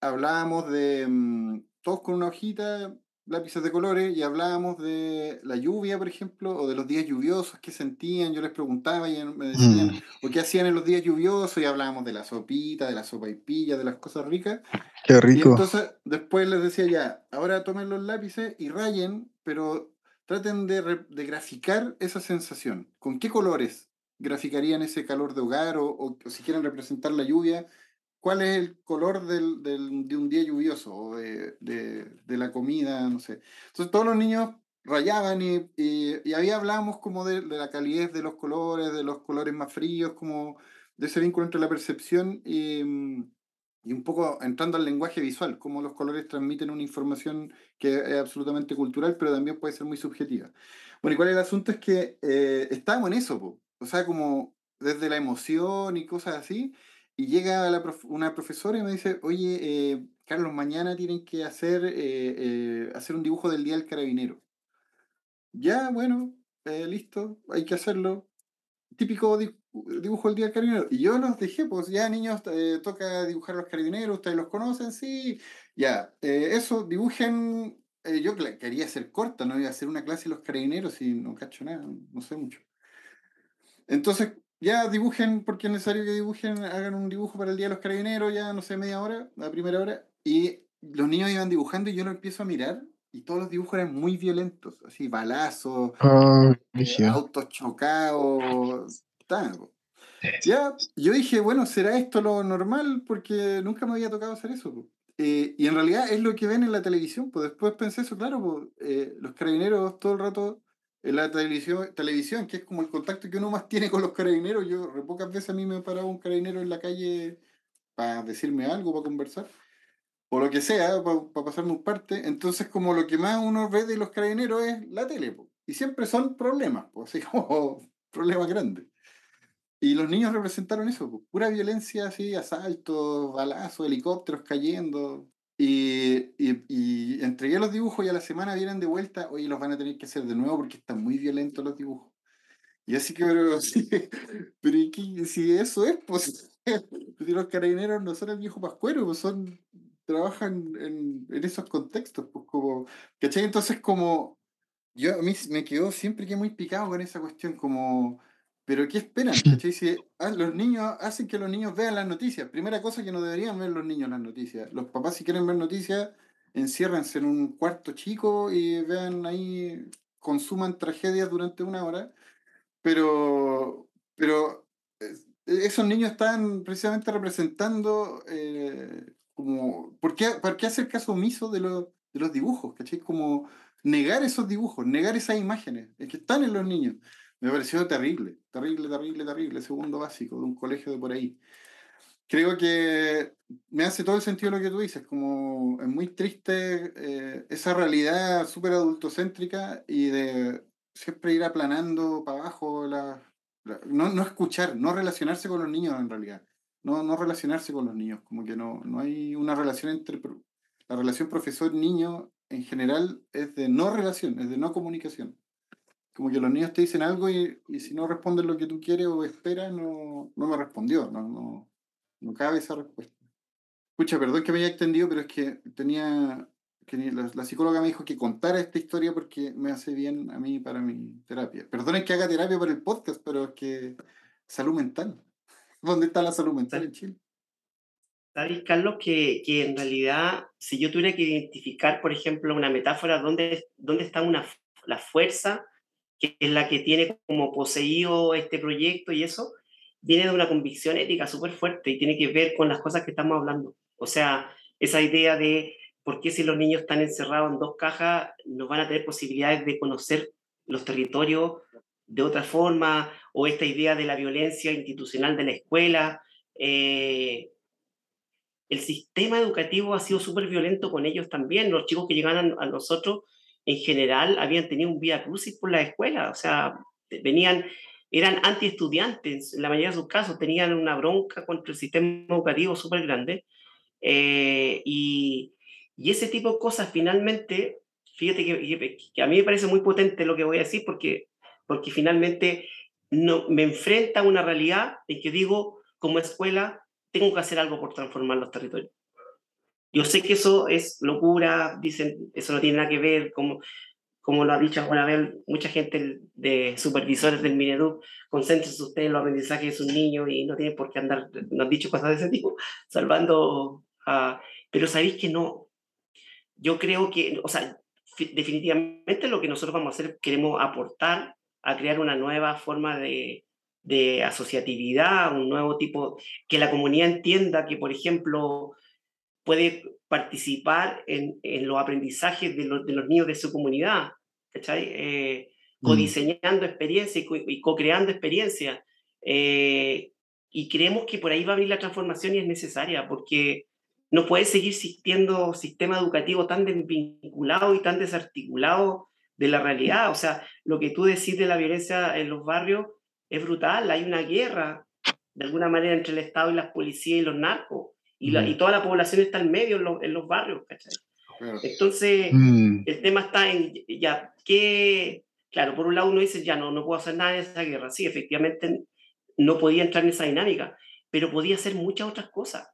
hablábamos de mm, todos con una hojita, lápices de colores y hablábamos de la lluvia, por ejemplo, o de los días lluviosos, qué sentían, yo les preguntaba y me decían, mm. o qué hacían en los días lluviosos, y hablábamos de la sopita, de la sopa y pilla, de las cosas ricas. Qué rico. Y entonces después les decía ya, ahora tomen los lápices y rayen, pero traten de, graficar esa sensación. ¿Con qué colores graficarían ese calor de hogar o, si quieren representar la lluvia? cuál es el color del, de un día lluvioso o de, de, la comida, no sé. Entonces todos los niños rayaban y, y, y ahí hablábamos como de, la calidez de los colores, de los colores más fríos, como de ese vínculo entre la percepción y, mm, y un poco entrando al lenguaje visual, cómo los colores transmiten una información que es absolutamente cultural, pero también puede ser muy subjetiva. Bueno, y cuál es el asunto es que eh, en eso, o sea, como desde la emoción y cosas así, y llega una profesora y me dice, oye, eh, Carlos, mañana tienen que hacer, eh, eh, hacer un dibujo del Día del Carabinero. Ya, bueno, listo, hay que hacerlo. Típico dibujo del Día del Carabinero. Y yo los dejé, pues ya niños, toca dibujar a los carabineros, ustedes los conocen, sí. Ya, eso, dibujen. yo quería hacer corta, no iba a hacer una clase de los carabineros y no cacho nada, no sé mucho. Entonces, ya dibujen, porque es necesario que dibujen, hagan un dibujo para el Día de los Carabineros, ya no sé, media hora, la primera hora, y los niños iban dibujando y yo lo empiezo a mirar y todos los dibujos eran muy violentos, así balazos, oh, autos chocados, Ya, yo dije, bueno, ¿será esto lo normal? Porque nunca me había tocado hacer eso. Eh, y en realidad es lo que ven en la televisión. Pues después pensé eso, claro, pues, eh, los carabineros todo el rato en la televisión, televisión, que es como el contacto que uno más tiene con los carabineros. Yo pocas veces a mí me ha parado un carabinero en la calle para decirme algo, para conversar, o lo que sea, para, pasarme un parte. Entonces, como lo que más uno ve de los carabineros es la tele, y siempre son problemas, pues, así como problemas grandes. Y los niños representaron eso, pura violencia, así, asaltos, balazos, helicópteros cayendo. Y, y, entregué los dibujos y a la semana vienen de vuelta, oye, los van a tener que hacer de nuevo porque están muy violentos los dibujos. Y así que, pero, pero si eso es, pues, los carabineros no son el viejo pascuero, pues son, trabajan en, en esos contextos, pues como, ¿cachai? Entonces como, yo a mí me quedo siempre que muy picado con esa cuestión, como pero ¿qué esperan? Si ah, los niños hacen que los niños vean las noticias. Primera cosa que no deberían ver los niños las noticias. Los papás si quieren ver noticias, enciérrense en un cuarto chico y vean ahí, consuman tragedias durante una hora. Pero, pero esos niños están precisamente representando eh, como, ¿por qué, ¿por qué hacer caso omiso de, los, de los dibujos? ¿Cachai? Como negar esos dibujos, negar esas imágenes, es que están en los niños. Me pareció terrible, terrible, terrible, terrible, segundo básico de un colegio de por ahí. Creo que me hace todo el sentido lo que tú dices, como es muy triste eh, esa realidad súper adultocéntrica y de siempre ir aplanando para abajo, la, no, no, escuchar, no relacionarse con los niños en realidad, no, no relacionarse con los niños, como que no, no hay una relación entre, la relación profesor-niño en general es de no relación, es de no comunicación como que los niños te dicen algo y, y, si no responden lo que tú quieres o esperas, no, no me respondió, no, no, no cabe esa respuesta. Escucha, perdón que me haya extendido, pero es que tenía, que la, la, psicóloga me dijo que contara esta historia porque me hace bien a mí para mi terapia. Perdón que haga terapia para el podcast, pero es que salud mental. ¿Dónde está la salud mental en Chile? Sabes, Carlos, que, que, en realidad, si yo tuviera que identificar, por ejemplo, una metáfora, ¿dónde, dónde está una, la fuerza que es la que tiene como poseído este proyecto y eso, viene de una convicción ética súper fuerte y tiene que ver con las cosas que estamos hablando. O sea, esa idea de por qué si los niños están encerrados en dos cajas no van a tener posibilidades de conocer los territorios de otra forma, o esta idea de la violencia institucional de la escuela. Eh, el sistema educativo ha sido súper violento con ellos también. Los chicos que llegan a, a nosotros en general habían tenido un vía crucis por la escuela, o sea, venían, eran antiestudiantes, en la mayoría de sus casos tenían una bronca contra el sistema educativo súper grande, eh, y, y, ese tipo de cosas finalmente, fíjate que, a mí me parece muy potente lo que voy a decir, porque, porque finalmente no, me enfrenta a una realidad en que digo, como escuela, tengo que hacer algo por transformar los territorios. Yo sé que eso es locura, dicen, eso no tiene nada que ver, como, como lo ha dicho alguna vez mucha gente de supervisores del Mineduc, concéntrense ustedes en los aprendizajes de sus niños y no tienen por qué andar, no han dicho cosas de ese tipo, salvando a... Pero sabéis que no. Yo creo que, o sea, definitivamente lo que nosotros vamos a hacer, queremos aportar a crear una nueva forma de, de asociatividad, un nuevo tipo, que la comunidad entienda que, por ejemplo, puede participar en, en los aprendizajes de, de, los niños de su comunidad, ¿cachai? Eh, mm. codiseñando experiencias y co-creando experiencias. Eh, y creemos que por ahí va a venir la transformación y es necesaria, porque no puede seguir existiendo sistema educativo tan desvinculado y tan desarticulado de la realidad. O sea, lo que tú decís de la violencia en los barrios es brutal. Hay una guerra, de alguna manera, entre el Estado y las policías y los narcos y, la, y toda la población está en medio en, en los barrios, ¿cachai? Entonces, mm. el tema está en, ya, que, claro, por un lado uno dice, ya no, no puedo hacer nada en esa guerra. Sí, efectivamente, no podía entrar en esa dinámica, pero podía hacer muchas otras cosas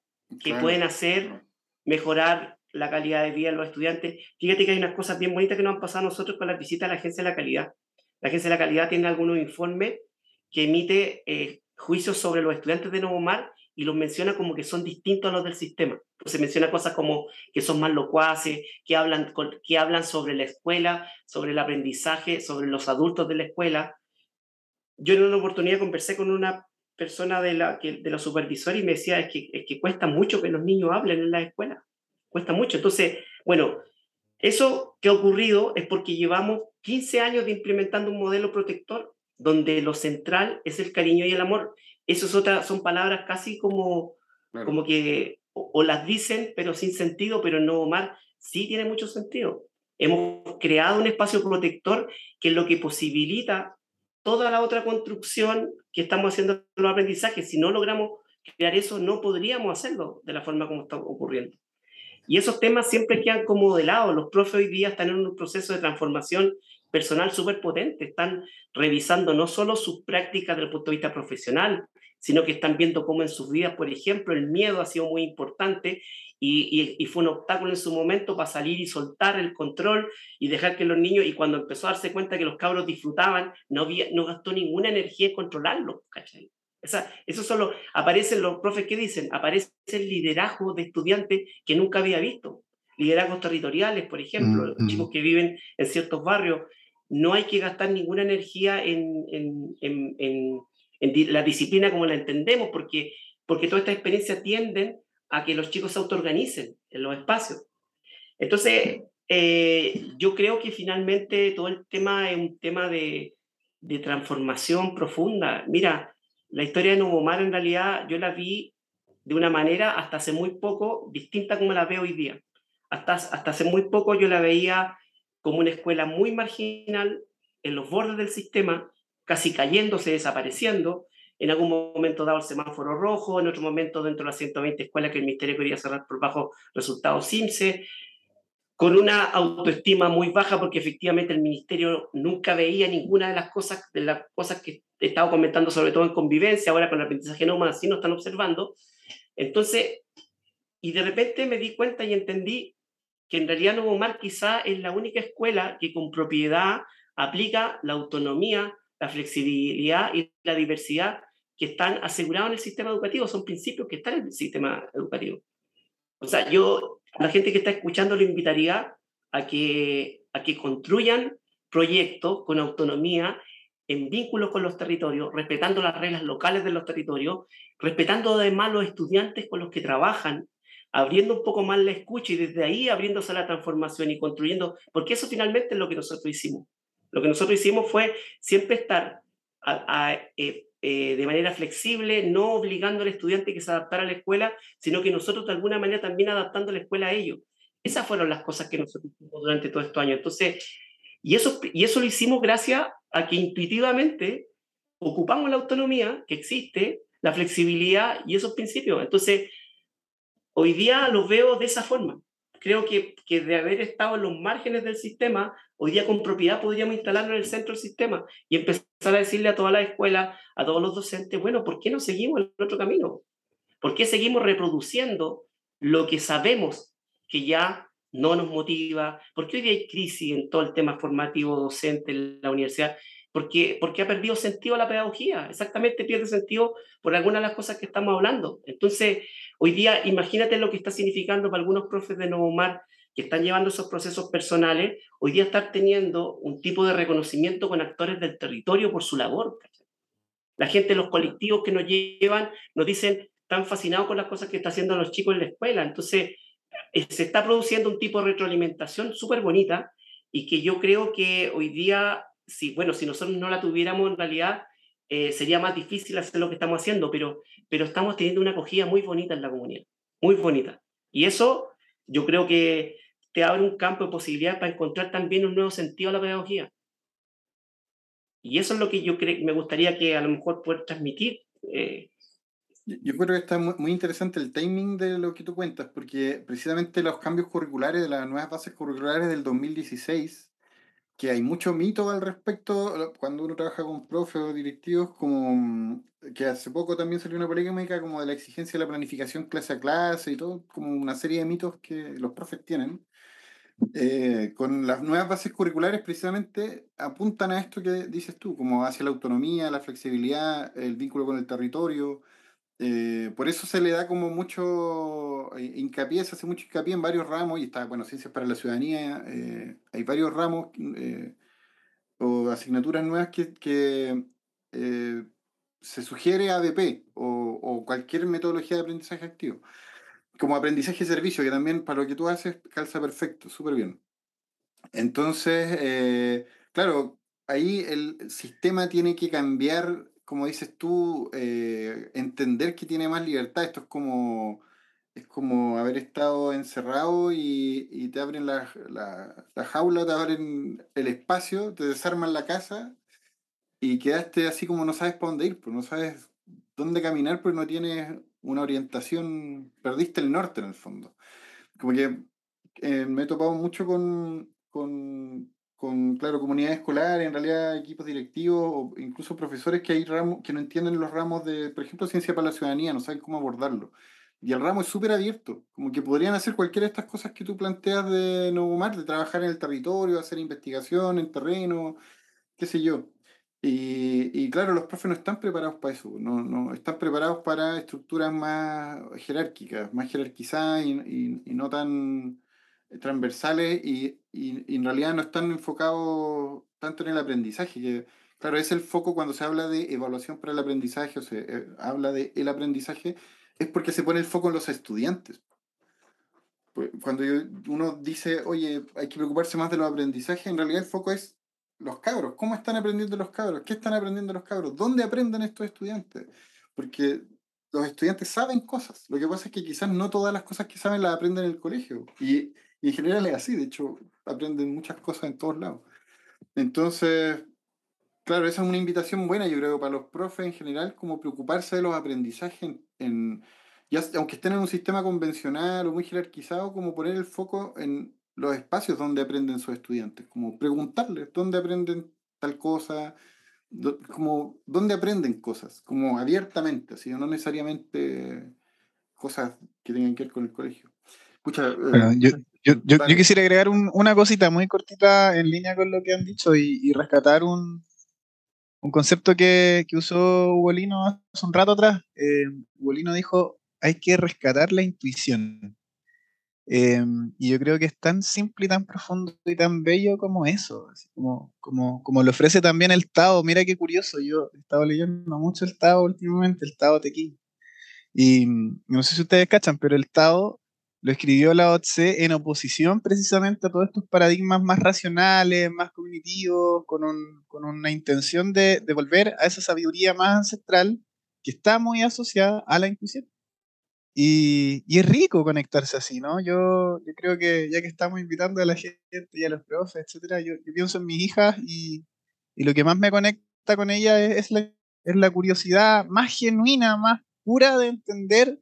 que pueden hacer mejorar la calidad de vida de los estudiantes. Fíjate que hay unas cosas bien bonitas que nos han pasado a nosotros con la visita a la Agencia de la Calidad. La Agencia de la Calidad tiene algunos informes que emite eh, juicios sobre los estudiantes de Nuevo Mar y los menciona como que son distintos a los del sistema. Se menciona cosas como que son más locuaces, que hablan, que hablan sobre la escuela, sobre el aprendizaje, sobre los adultos de la escuela. Yo en una oportunidad conversé con una persona de, la, de los supervisores y me decía, es que, es que cuesta mucho que los niños hablen en la escuela, cuesta mucho. Entonces, bueno, Eso que ha ocurrido es porque llevamos 15 años de implementando un modelo protector donde lo central es el cariño y el amor. Esas son palabras casi como, como que o, las dicen pero sin sentido, pero no, Omar, sí tiene mucho sentido. Hemos creado un espacio protector que es lo que posibilita toda la otra construcción que estamos haciendo en los aprendizajes. Si no logramos crear eso, no podríamos hacerlo de la forma como está ocurriendo. Y esos temas siempre quedan como de lado. Los profes hoy día están en un proceso de transformación personal súper potente. Están revisando no solo sus prácticas desde el punto de vista profesional, sino que están viendo cómo en sus vidas, por ejemplo, el miedo ha sido muy importante y, y, fue un obstáculo en su momento para salir y soltar el control y dejar que los niños, y cuando empezó a darse cuenta que los cabros disfrutaban, no, había, no gastó ninguna energía en controlarlo, ¿cachai? Esa, eso solo aparecen los profes que dicen, aparece el liderazgo de estudiantes que nunca había visto. Liderazgos territoriales, por ejemplo, los mm, chicos mm. que viven en ciertos barrios. No hay que gastar ninguna energía en, en, en, en la disciplina como la entendemos, porque, porque todas estas experiencias tienden a que los chicos se autoorganicen en los espacios. Entonces, eh, yo creo que finalmente todo el tema es un tema de, de transformación profunda. Mira, la historia de Nuevo Mar en realidad yo la vi de una manera hasta hace muy poco distinta como la veo hoy día. Hasta, hasta hace muy poco yo la veía como una escuela muy marginal, en los bordes del sistema, casi cayéndose, desapareciendo. En algún momento dado el semáforo rojo, en otro momento dentro de las 120 escuelas que el Ministerio quería cerrar por bajo resultados CIMSE, con una autoestima muy baja porque efectivamente el Ministerio nunca veía ninguna de las cosas, de las cosas que he estado comentando sobre todo en convivencia, ahora con el aprendizaje nómada, sí nos están observando. Entonces, y de repente me di cuenta y entendí que en realidad Nuevo Mar quizá es la única escuela que con propiedad aplica la autonomía, la flexibilidad y la diversidad que están asegurados en el sistema educativo, son principios que están en el sistema educativo. O sea, yo la gente que está escuchando le invitaría a que, a que construyan proyectos con autonomía en vínculos con los territorios, respetando las reglas locales de los territorios, respetando además los estudiantes con los que trabajan, abriendo un poco más la escucha y desde ahí abriéndose a la transformación y construyendo, porque eso finalmente es lo que nosotros hicimos. Lo que nosotros hicimos fue siempre estar eh, eh, de manera flexible, no obligando al estudiante que se adaptara a la escuela, sino que nosotros de alguna manera también adaptando la escuela a ellos. Esas fueron las cosas que nosotros hicimos durante todos estos años. Entonces, y eso, y eso lo hicimos gracias a que intuitivamente ocupamos la autonomía que existe, la flexibilidad y esos principios. Entonces, hoy día lo veo de esa forma. Creo que, que de haber estado en los márgenes del sistema, hoy día con propiedad podríamos instalarlo en el centro del sistema y empezar a decirle a todas las escuelas, a todos los docentes, bueno, ¿por qué no seguimos el otro camino? ¿Por qué seguimos reproduciendo lo que sabemos que ya no nos motiva, porque hoy día hay crisis en todo el tema formativo docente en la universidad, porque, porque ha perdido sentido la pedagogía, exactamente pierde sentido por algunas de las cosas que estamos hablando. Entonces, hoy día, imagínate lo que está significando para algunos profes de Nuevo Mar que están llevando esos procesos personales, hoy día estar teniendo un tipo de reconocimiento con actores del territorio por su labor. La gente, los colectivos que nos llevan, nos dicen, están fascinados con las cosas que están haciendo los chicos en la escuela. Entonces, eh, se está produciendo un tipo de retroalimentación súper bonita y que yo creo que hoy día, si, bueno, si nosotros no la tuviéramos en realidad, eh, sería más difícil hacer lo que estamos haciendo, pero, pero estamos teniendo una acogida muy bonita en la comunidad, muy bonita. Y eso yo creo que te abre un campo de posibilidades para encontrar también un nuevo sentido a la pedagogía. Y eso es lo que yo creo, me gustaría que a lo mejor poder transmitir eh, yo creo que está muy interesante el timing de lo que tú cuentas, porque precisamente los cambios curriculares de las nuevas bases curriculares del 2016, que hay mucho mito al respecto cuando uno trabaja con profes o directivos, como mm, que hace poco también salió una polémica como de la exigencia de la planificación clase a clase y todo, como una serie de mitos que los profes tienen. Eh, con las nuevas bases curriculares precisamente apuntan a esto que dices tú, como hacia la autonomía, la flexibilidad, el vínculo con el territorio, eh, por eso se le da como mucho eh, hincapié, se hace mucho hincapié en varios ramos, y está, bueno, ciencias para la ciudadanía, eh, hay varios ramos o asignaturas nuevas que, se sugiere ADP o, o, cualquier metodología de aprendizaje activo. Como aprendizaje de servicio, que también para lo que tú haces calza perfecto, súper bien. Entonces, claro, ahí el sistema tiene que cambiar, como dices tú, eh, entender que tiene más libertad. Esto es como, es como haber estado encerrado y, te abren la, la, jaula, te abren el espacio, te desarman la casa y quedaste así como no sabes para dónde ir, pues no sabes dónde caminar, pero no tienes una orientación, perdiste el norte en el fondo. Como que eh, me he topado mucho con, con, con, claro, comunidades escolares, en realidad equipos directivos o incluso profesores que hay ramos que no entienden los ramos de, por ejemplo, ciencia para la ciudadanía, no saben cómo abordarlo. Y el ramo es súper abierto, como que podrían hacer cualquiera de estas cosas que tú planteas de Novomar, de trabajar en el territorio, hacer investigación en terreno, qué sé yo. Y, y, claro, los profes no están preparados para eso, no, no están preparados para estructuras más jerárquicas, más jerarquizadas y, y, no tan transversales y, en realidad no están enfocados tanto en el aprendizaje. Que, claro, es el foco cuando se habla de evaluación para el aprendizaje o se eh, habla de el aprendizaje, es porque se pone el foco en los estudiantes. Pues, cuando uno dice, oye, hay que preocuparse más de los aprendizajes, en realidad el foco es los cabros, ¿cómo están aprendiendo los cabros? ¿Qué están aprendiendo los cabros? ¿Dónde aprenden estos estudiantes? Porque los estudiantes saben cosas. Lo que pasa es que quizás no todas las cosas que saben las aprenden en el colegio. Y, en general es así, de hecho, aprenden muchas cosas en todos lados. Entonces, claro, esa es una invitación buena, yo creo, para los profes en general, como preocuparse de los aprendizajes en, ya, aunque estén en un sistema convencional o muy jerarquizado, como poner el foco en los espacios donde aprenden sus estudiantes, como preguntarles dónde aprenden tal cosa, como dónde aprenden cosas, como abiertamente, así, no necesariamente cosas que tengan que ver con el colegio. Escucha, eh, yo, yo, yo, quisiera agregar una cosita muy cortita en línea con lo que han dicho y, rescatar un, un concepto que, que, usó Ugolino hace un rato atrás. Eh, Ugolino dijo, hay que rescatar la intuición. Em, y yo creo que es tan simple y tan profundo y tan bello como eso, como, como, como lo ofrece también el Tao. Mira qué curioso, yo he estado leyendo mucho el Tao últimamente, el Tao Tequín. Y no sé si ustedes cachan, pero el Tao lo escribió Lao Tse en oposición precisamente a todos estos paradigmas más racionales, más cognitivos, con, un, con una intención de, de volver a esa sabiduría más ancestral que está muy asociada a la intuición. Y, es rico conectarse así, ¿no? Yo, yo, creo que ya que estamos invitando a la gente y a los profes, etcétera, yo, pienso en mis hijas y, y, lo que más me conecta con ellas es, la, es la curiosidad más genuina, más pura de entender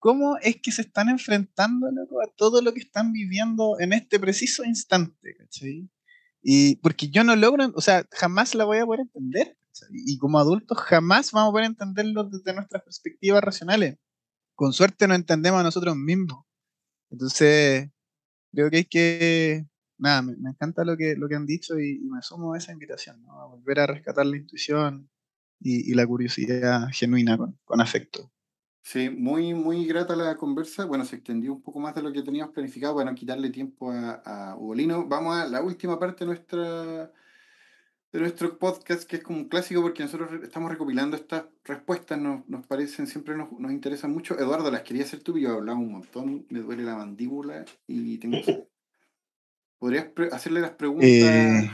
cómo es que se están enfrentando a todo lo que están viviendo en este preciso instante, ¿cachai? Y porque yo no logro, o sea, jamás la voy a poder entender. Y como adultos jamás vamos a poder entenderlo desde nuestras perspectivas racionales con suerte no entendemos a nosotros mismos. Entonces, creo que hay que, nada, me, encanta lo que, lo que han dicho y, me sumo a esa invitación, ¿no? a volver a rescatar la intuición y, la curiosidad genuina con, afecto. Sí, muy, muy grata la conversa. Bueno, se extendió un poco más de lo que teníamos planificado para no quitarle tiempo a, a Ugolino. Vamos a la última parte de nuestra de nuestro podcast, que es como un clásico porque nosotros estamos recopilando estas respuestas, nos, nos parecen, siempre nos, nos interesan mucho. Eduardo, las quería hacer tú, yo he hablado un montón, me duele la mandíbula y tengo... ¿Podrías hacerle las preguntas? Eh,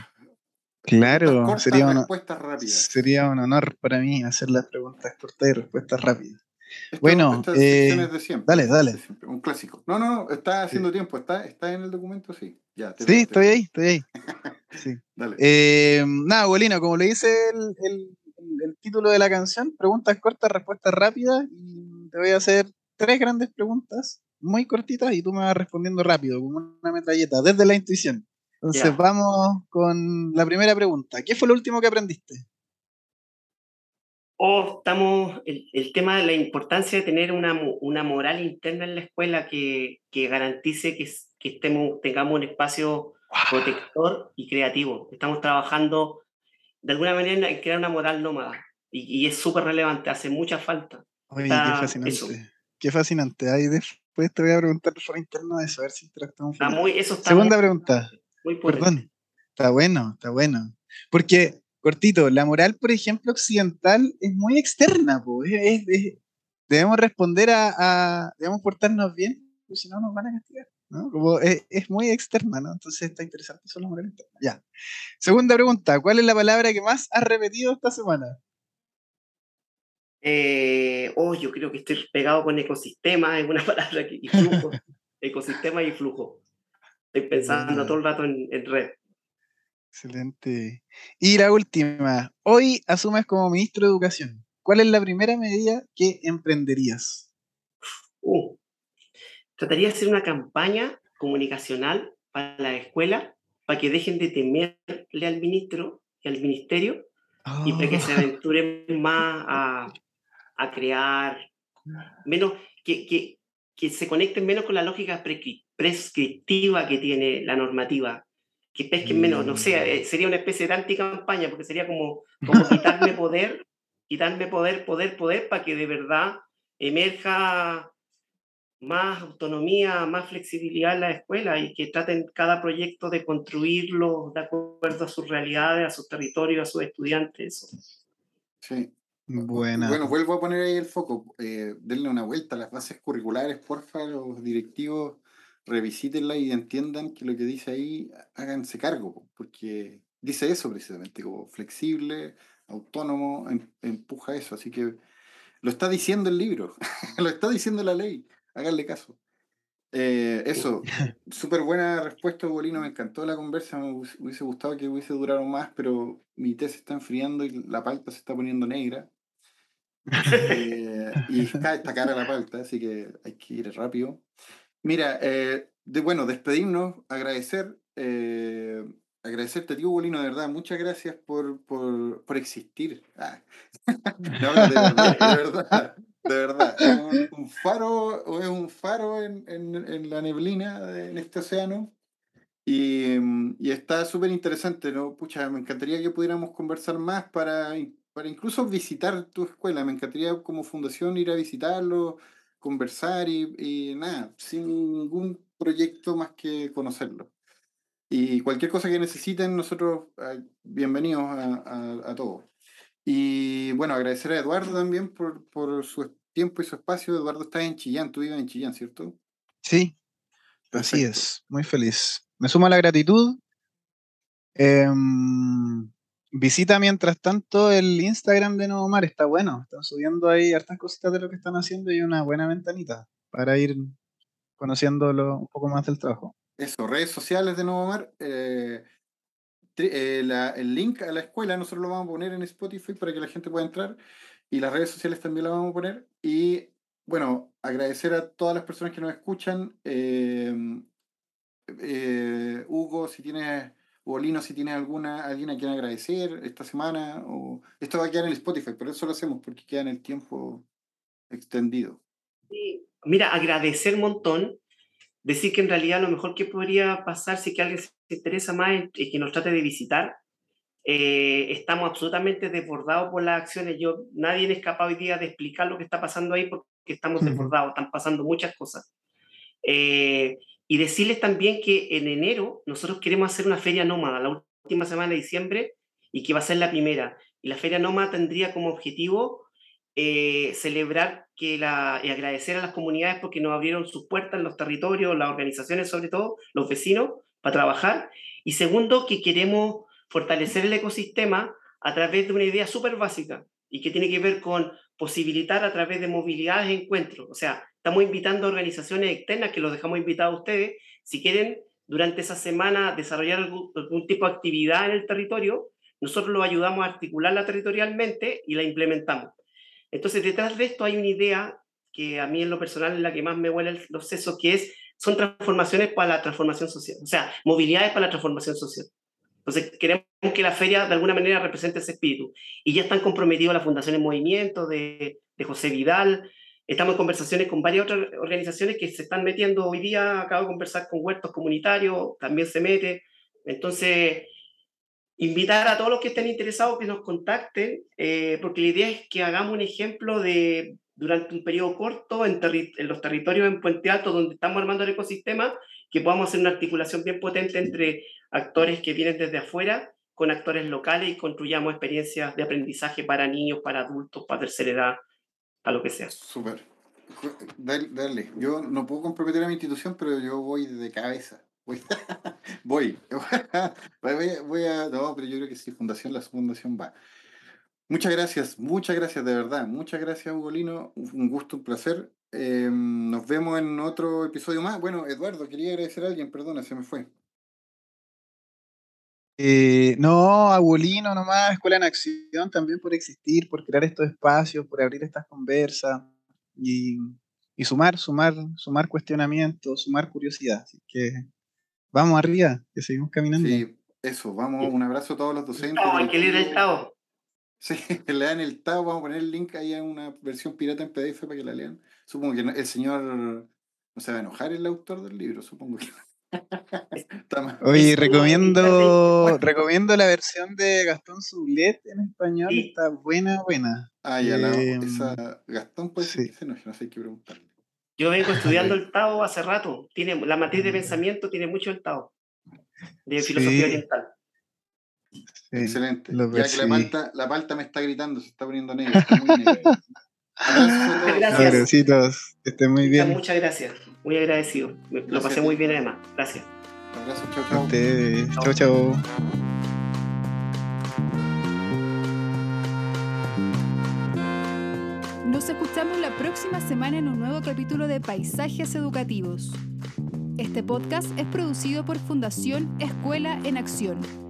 claro, sería, respuestas rápidas. sería un honor para mí hacer las preguntas cortas y respuestas rápidas. Bueno, eh, dale, dale. un clásico. No, no, no, está haciendo tiempo, está, está en el documento, sí. Ya, sí, estoy ahí, estoy ahí. Sí. Eh, nada, Abuelino, como le dice el, título de la canción, preguntas cortas, respuestas rápidas, y te voy a hacer tres grandes preguntas, muy cortitas, y tú me vas respondiendo rápido, como una metralleta, desde la intuición. Entonces vamos con la primera pregunta. ¿Qué fue lo último que aprendiste? Oh, estamos, el, tema de la importancia de tener una, moral interna en la escuela que, garantice que, que estemos, tengamos un espacio protector y creativo. Estamos trabajando de alguna manera en crear una moral nómada y, es súper relevante, hace mucha falta. Oye, qué fascinante. Qué fascinante. Ahí después te voy a preguntar por interno de eso, a ver si interactuamos. Está muy, eso está Segunda pregunta. Muy Perdón. Está bueno, está bueno. Porque, cortito, la moral, por ejemplo, occidental es muy externa. debemos responder a, a, Debemos portarnos bien, porque si no nos van a castigar. ¿no? Como es, es, muy externa, ¿no? Entonces está interesante eso la moral interna. Ya. Segunda pregunta, ¿cuál es la palabra que más has repetido esta semana? Eh, oh, yo creo que estoy pegado con ecosistema, es una palabra que, y flujo. ecosistema y flujo. Estoy pensando todo el rato en, en red. Excelente. Y la última, hoy asumes como ministro de Educación. ¿Cuál es la primera medida que emprenderías? Uh, trataría de hacer una campaña comunicacional para la escuela para que dejen de temerle al ministro y al ministerio y para que se oh. aventuren más a, a crear, menos, que, que, que, se conecten menos con la lógica prescriptiva que tiene la normativa, que pesquen menos, no sé, mm. eh, sería una especie de anticampaña, porque sería como, como quitarme poder quitarme poder, poder, poder, para que de verdad emerja más autonomía, más flexibilidad en la escuela y que traten cada proyecto de construirlo de acuerdo a sus realidades, a sus territorios, a sus estudiantes. Sí. Buena. Bueno, vuelvo a poner ahí el foco. Eh, denle una vuelta a las bases curriculares, porfa, los directivos revisítenla y entiendan que lo que dice ahí, háganse cargo, porque dice eso precisamente, como flexible, autónomo em, empuja eso, así que lo está diciendo el libro, lo está diciendo la ley, háganle caso. Eh, eso, súper buena respuesta, Bolino, me encantó la conversa, me hubiese gustado que hubiese durado más, pero mi té se está enfriando y la palta se está poniendo negra. Eh, y está, está cara la palta, así que hay que ir rápido. Mira, eh, de, bueno, despedirnos, agradecer agradecerte, tío Bolino, de verdad, muchas gracias por, por, por existir. Ah. no, de verdad, de verdad, de verdad. Es un, faro, es un faro en, en, en la neblina, en este océano. Y, y está súper interesante, ¿no? Pucha, me encantaría que pudiéramos conversar más para, para incluso visitar tu escuela. Me encantaría como fundación ir a visitarlo, conversar y, y nada, sin ningún proyecto más que conocerlo. Y cualquier cosa que necesiten, nosotros bienvenidos a, a, todos. Y bueno, agradecer a Eduardo también por, por su tiempo y su espacio. Eduardo está en Chillán, tú vives en Chillán, ¿cierto? Sí, así es, muy feliz. Me suma la gratitud. Em, visita mientras tanto el Instagram de Nuevo Mar, está bueno. Están subiendo ahí hartas cositas de lo que están haciendo y una buena ventanita para ir conociéndolo un poco más del trabajo. Eso, redes sociales de Nuevo Mar. Eh, eh, el link a la escuela nosotros lo vamos a poner en Spotify para que la gente pueda entrar y las redes sociales también lo vamos a poner. Y bueno, agradecer a todas las personas que nos escuchan. Em, eh, Hugo, si tienes, Bolino, si tienes alguna, alguien a quien agradecer esta semana, o esto va a quedar en el Spotify, pero eso lo hacemos porque queda en el tiempo extendido. Mira, agradecer un montón decir que en realidad lo mejor que podría pasar si que alguien se interesa más es que nos trate de visitar. Eh, estamos absolutamente desbordados por las acciones. Yo, nadie es capaz hoy día de explicar lo que está pasando ahí porque estamos desbordados, están pasando muchas cosas. Eh, y decirles también que en enero nosotros queremos hacer una feria nómada, la última semana de diciembre, y que va a ser la primera. Y la feria nómada tendría como objetivo eh, celebrar que la, y agradecer a las comunidades porque nos abrieron sus puertas en los territorios, las organizaciones sobre todo, los vecinos, para trabajar. Y segundo, que queremos fortalecer el ecosistema a través de una idea súper básica y que tiene que ver con posibilitar a través de movilidades encuentros. O sea, estamos invitando a organizaciones externas que los dejamos invitados a ustedes. Si quieren, durante esa semana desarrollar algún, algún tipo de actividad en el territorio, nosotros los ayudamos a articularla territorialmente y la implementamos. Entonces, detrás de esto hay una idea que a mí en lo personal es la que más me huele los sesos, que es, son transformaciones para la transformación social, o sea, movilidades para la transformación social. Entonces, queremos que la feria de alguna manera represente ese espíritu. Y ya están comprometidos la Fundación en Movimiento de, de José Vidal. Estamos en conversaciones con varias otras organizaciones que se están metiendo hoy día. Acabo de conversar con Huertos Comunitarios, también se mete. Entonces, invitar a todos los que estén interesados que nos contacten, eh, porque la idea es que hagamos un ejemplo de, durante un periodo corto, en, en, los territorios en Puente Alto, donde estamos armando el ecosistema, que podamos hacer una articulación bien potente entre actores que vienen desde afuera con actores locales y construyamos experiencias de aprendizaje para niños, para adultos, para tercera edad, para lo que sea. Súper. Dale, dale. Yo no puedo comprometer a mi institución, pero yo voy de cabeza. Voy. voy. voy, a, a. No, pero yo creo que sí, Fundación, la Fundación va. Muchas gracias, muchas gracias, de verdad. Muchas gracias, Ugolino. Un gusto, un placer. Eh, nos vemos en otro episodio más. Bueno, Eduardo, quería agradecer a alguien, perdona, se me fue. Eh, no, abuelino nomás, Escuela en Acción también por existir, por crear estos espacios, por abrir estas conversas y, y sumar, sumar, sumar cuestionamientos, sumar curiosidad. Así que vamos arriba, que seguimos caminando. Sí, eso, vamos, un abrazo a todos los docentes. No, hay que leer el Tao. Sí, le dan el Tao, vamos a poner el link ahí en una versión pirata en PDF para que la lean. Supongo que el señor no se va a enojar el autor del libro, supongo que Oye, recomiendo, recomiendo la versión de Gastón Sublet en español, está buena, buena. Ah, ya, la, em, esa, Gastón puede ser que no, sé, que preguntarle. Yo vengo estudiando el Tao hace rato, tiene, la matriz de pensamiento tiene mucho el Tao, de filosofía oriental. Excelente. Ya que la palta, la palta me está gritando, se está poniendo negra. Está muy negra. Gracias. estén muy bien. Muchas gracias muy agradecido. Lo pasé muy bien además. Gracias. Gracias, chao, chao. Chao, chao. Nos escuchamos la próxima semana en un nuevo capítulo de Paisajes Educativos. Este podcast es producido por Fundación Escuela en Acción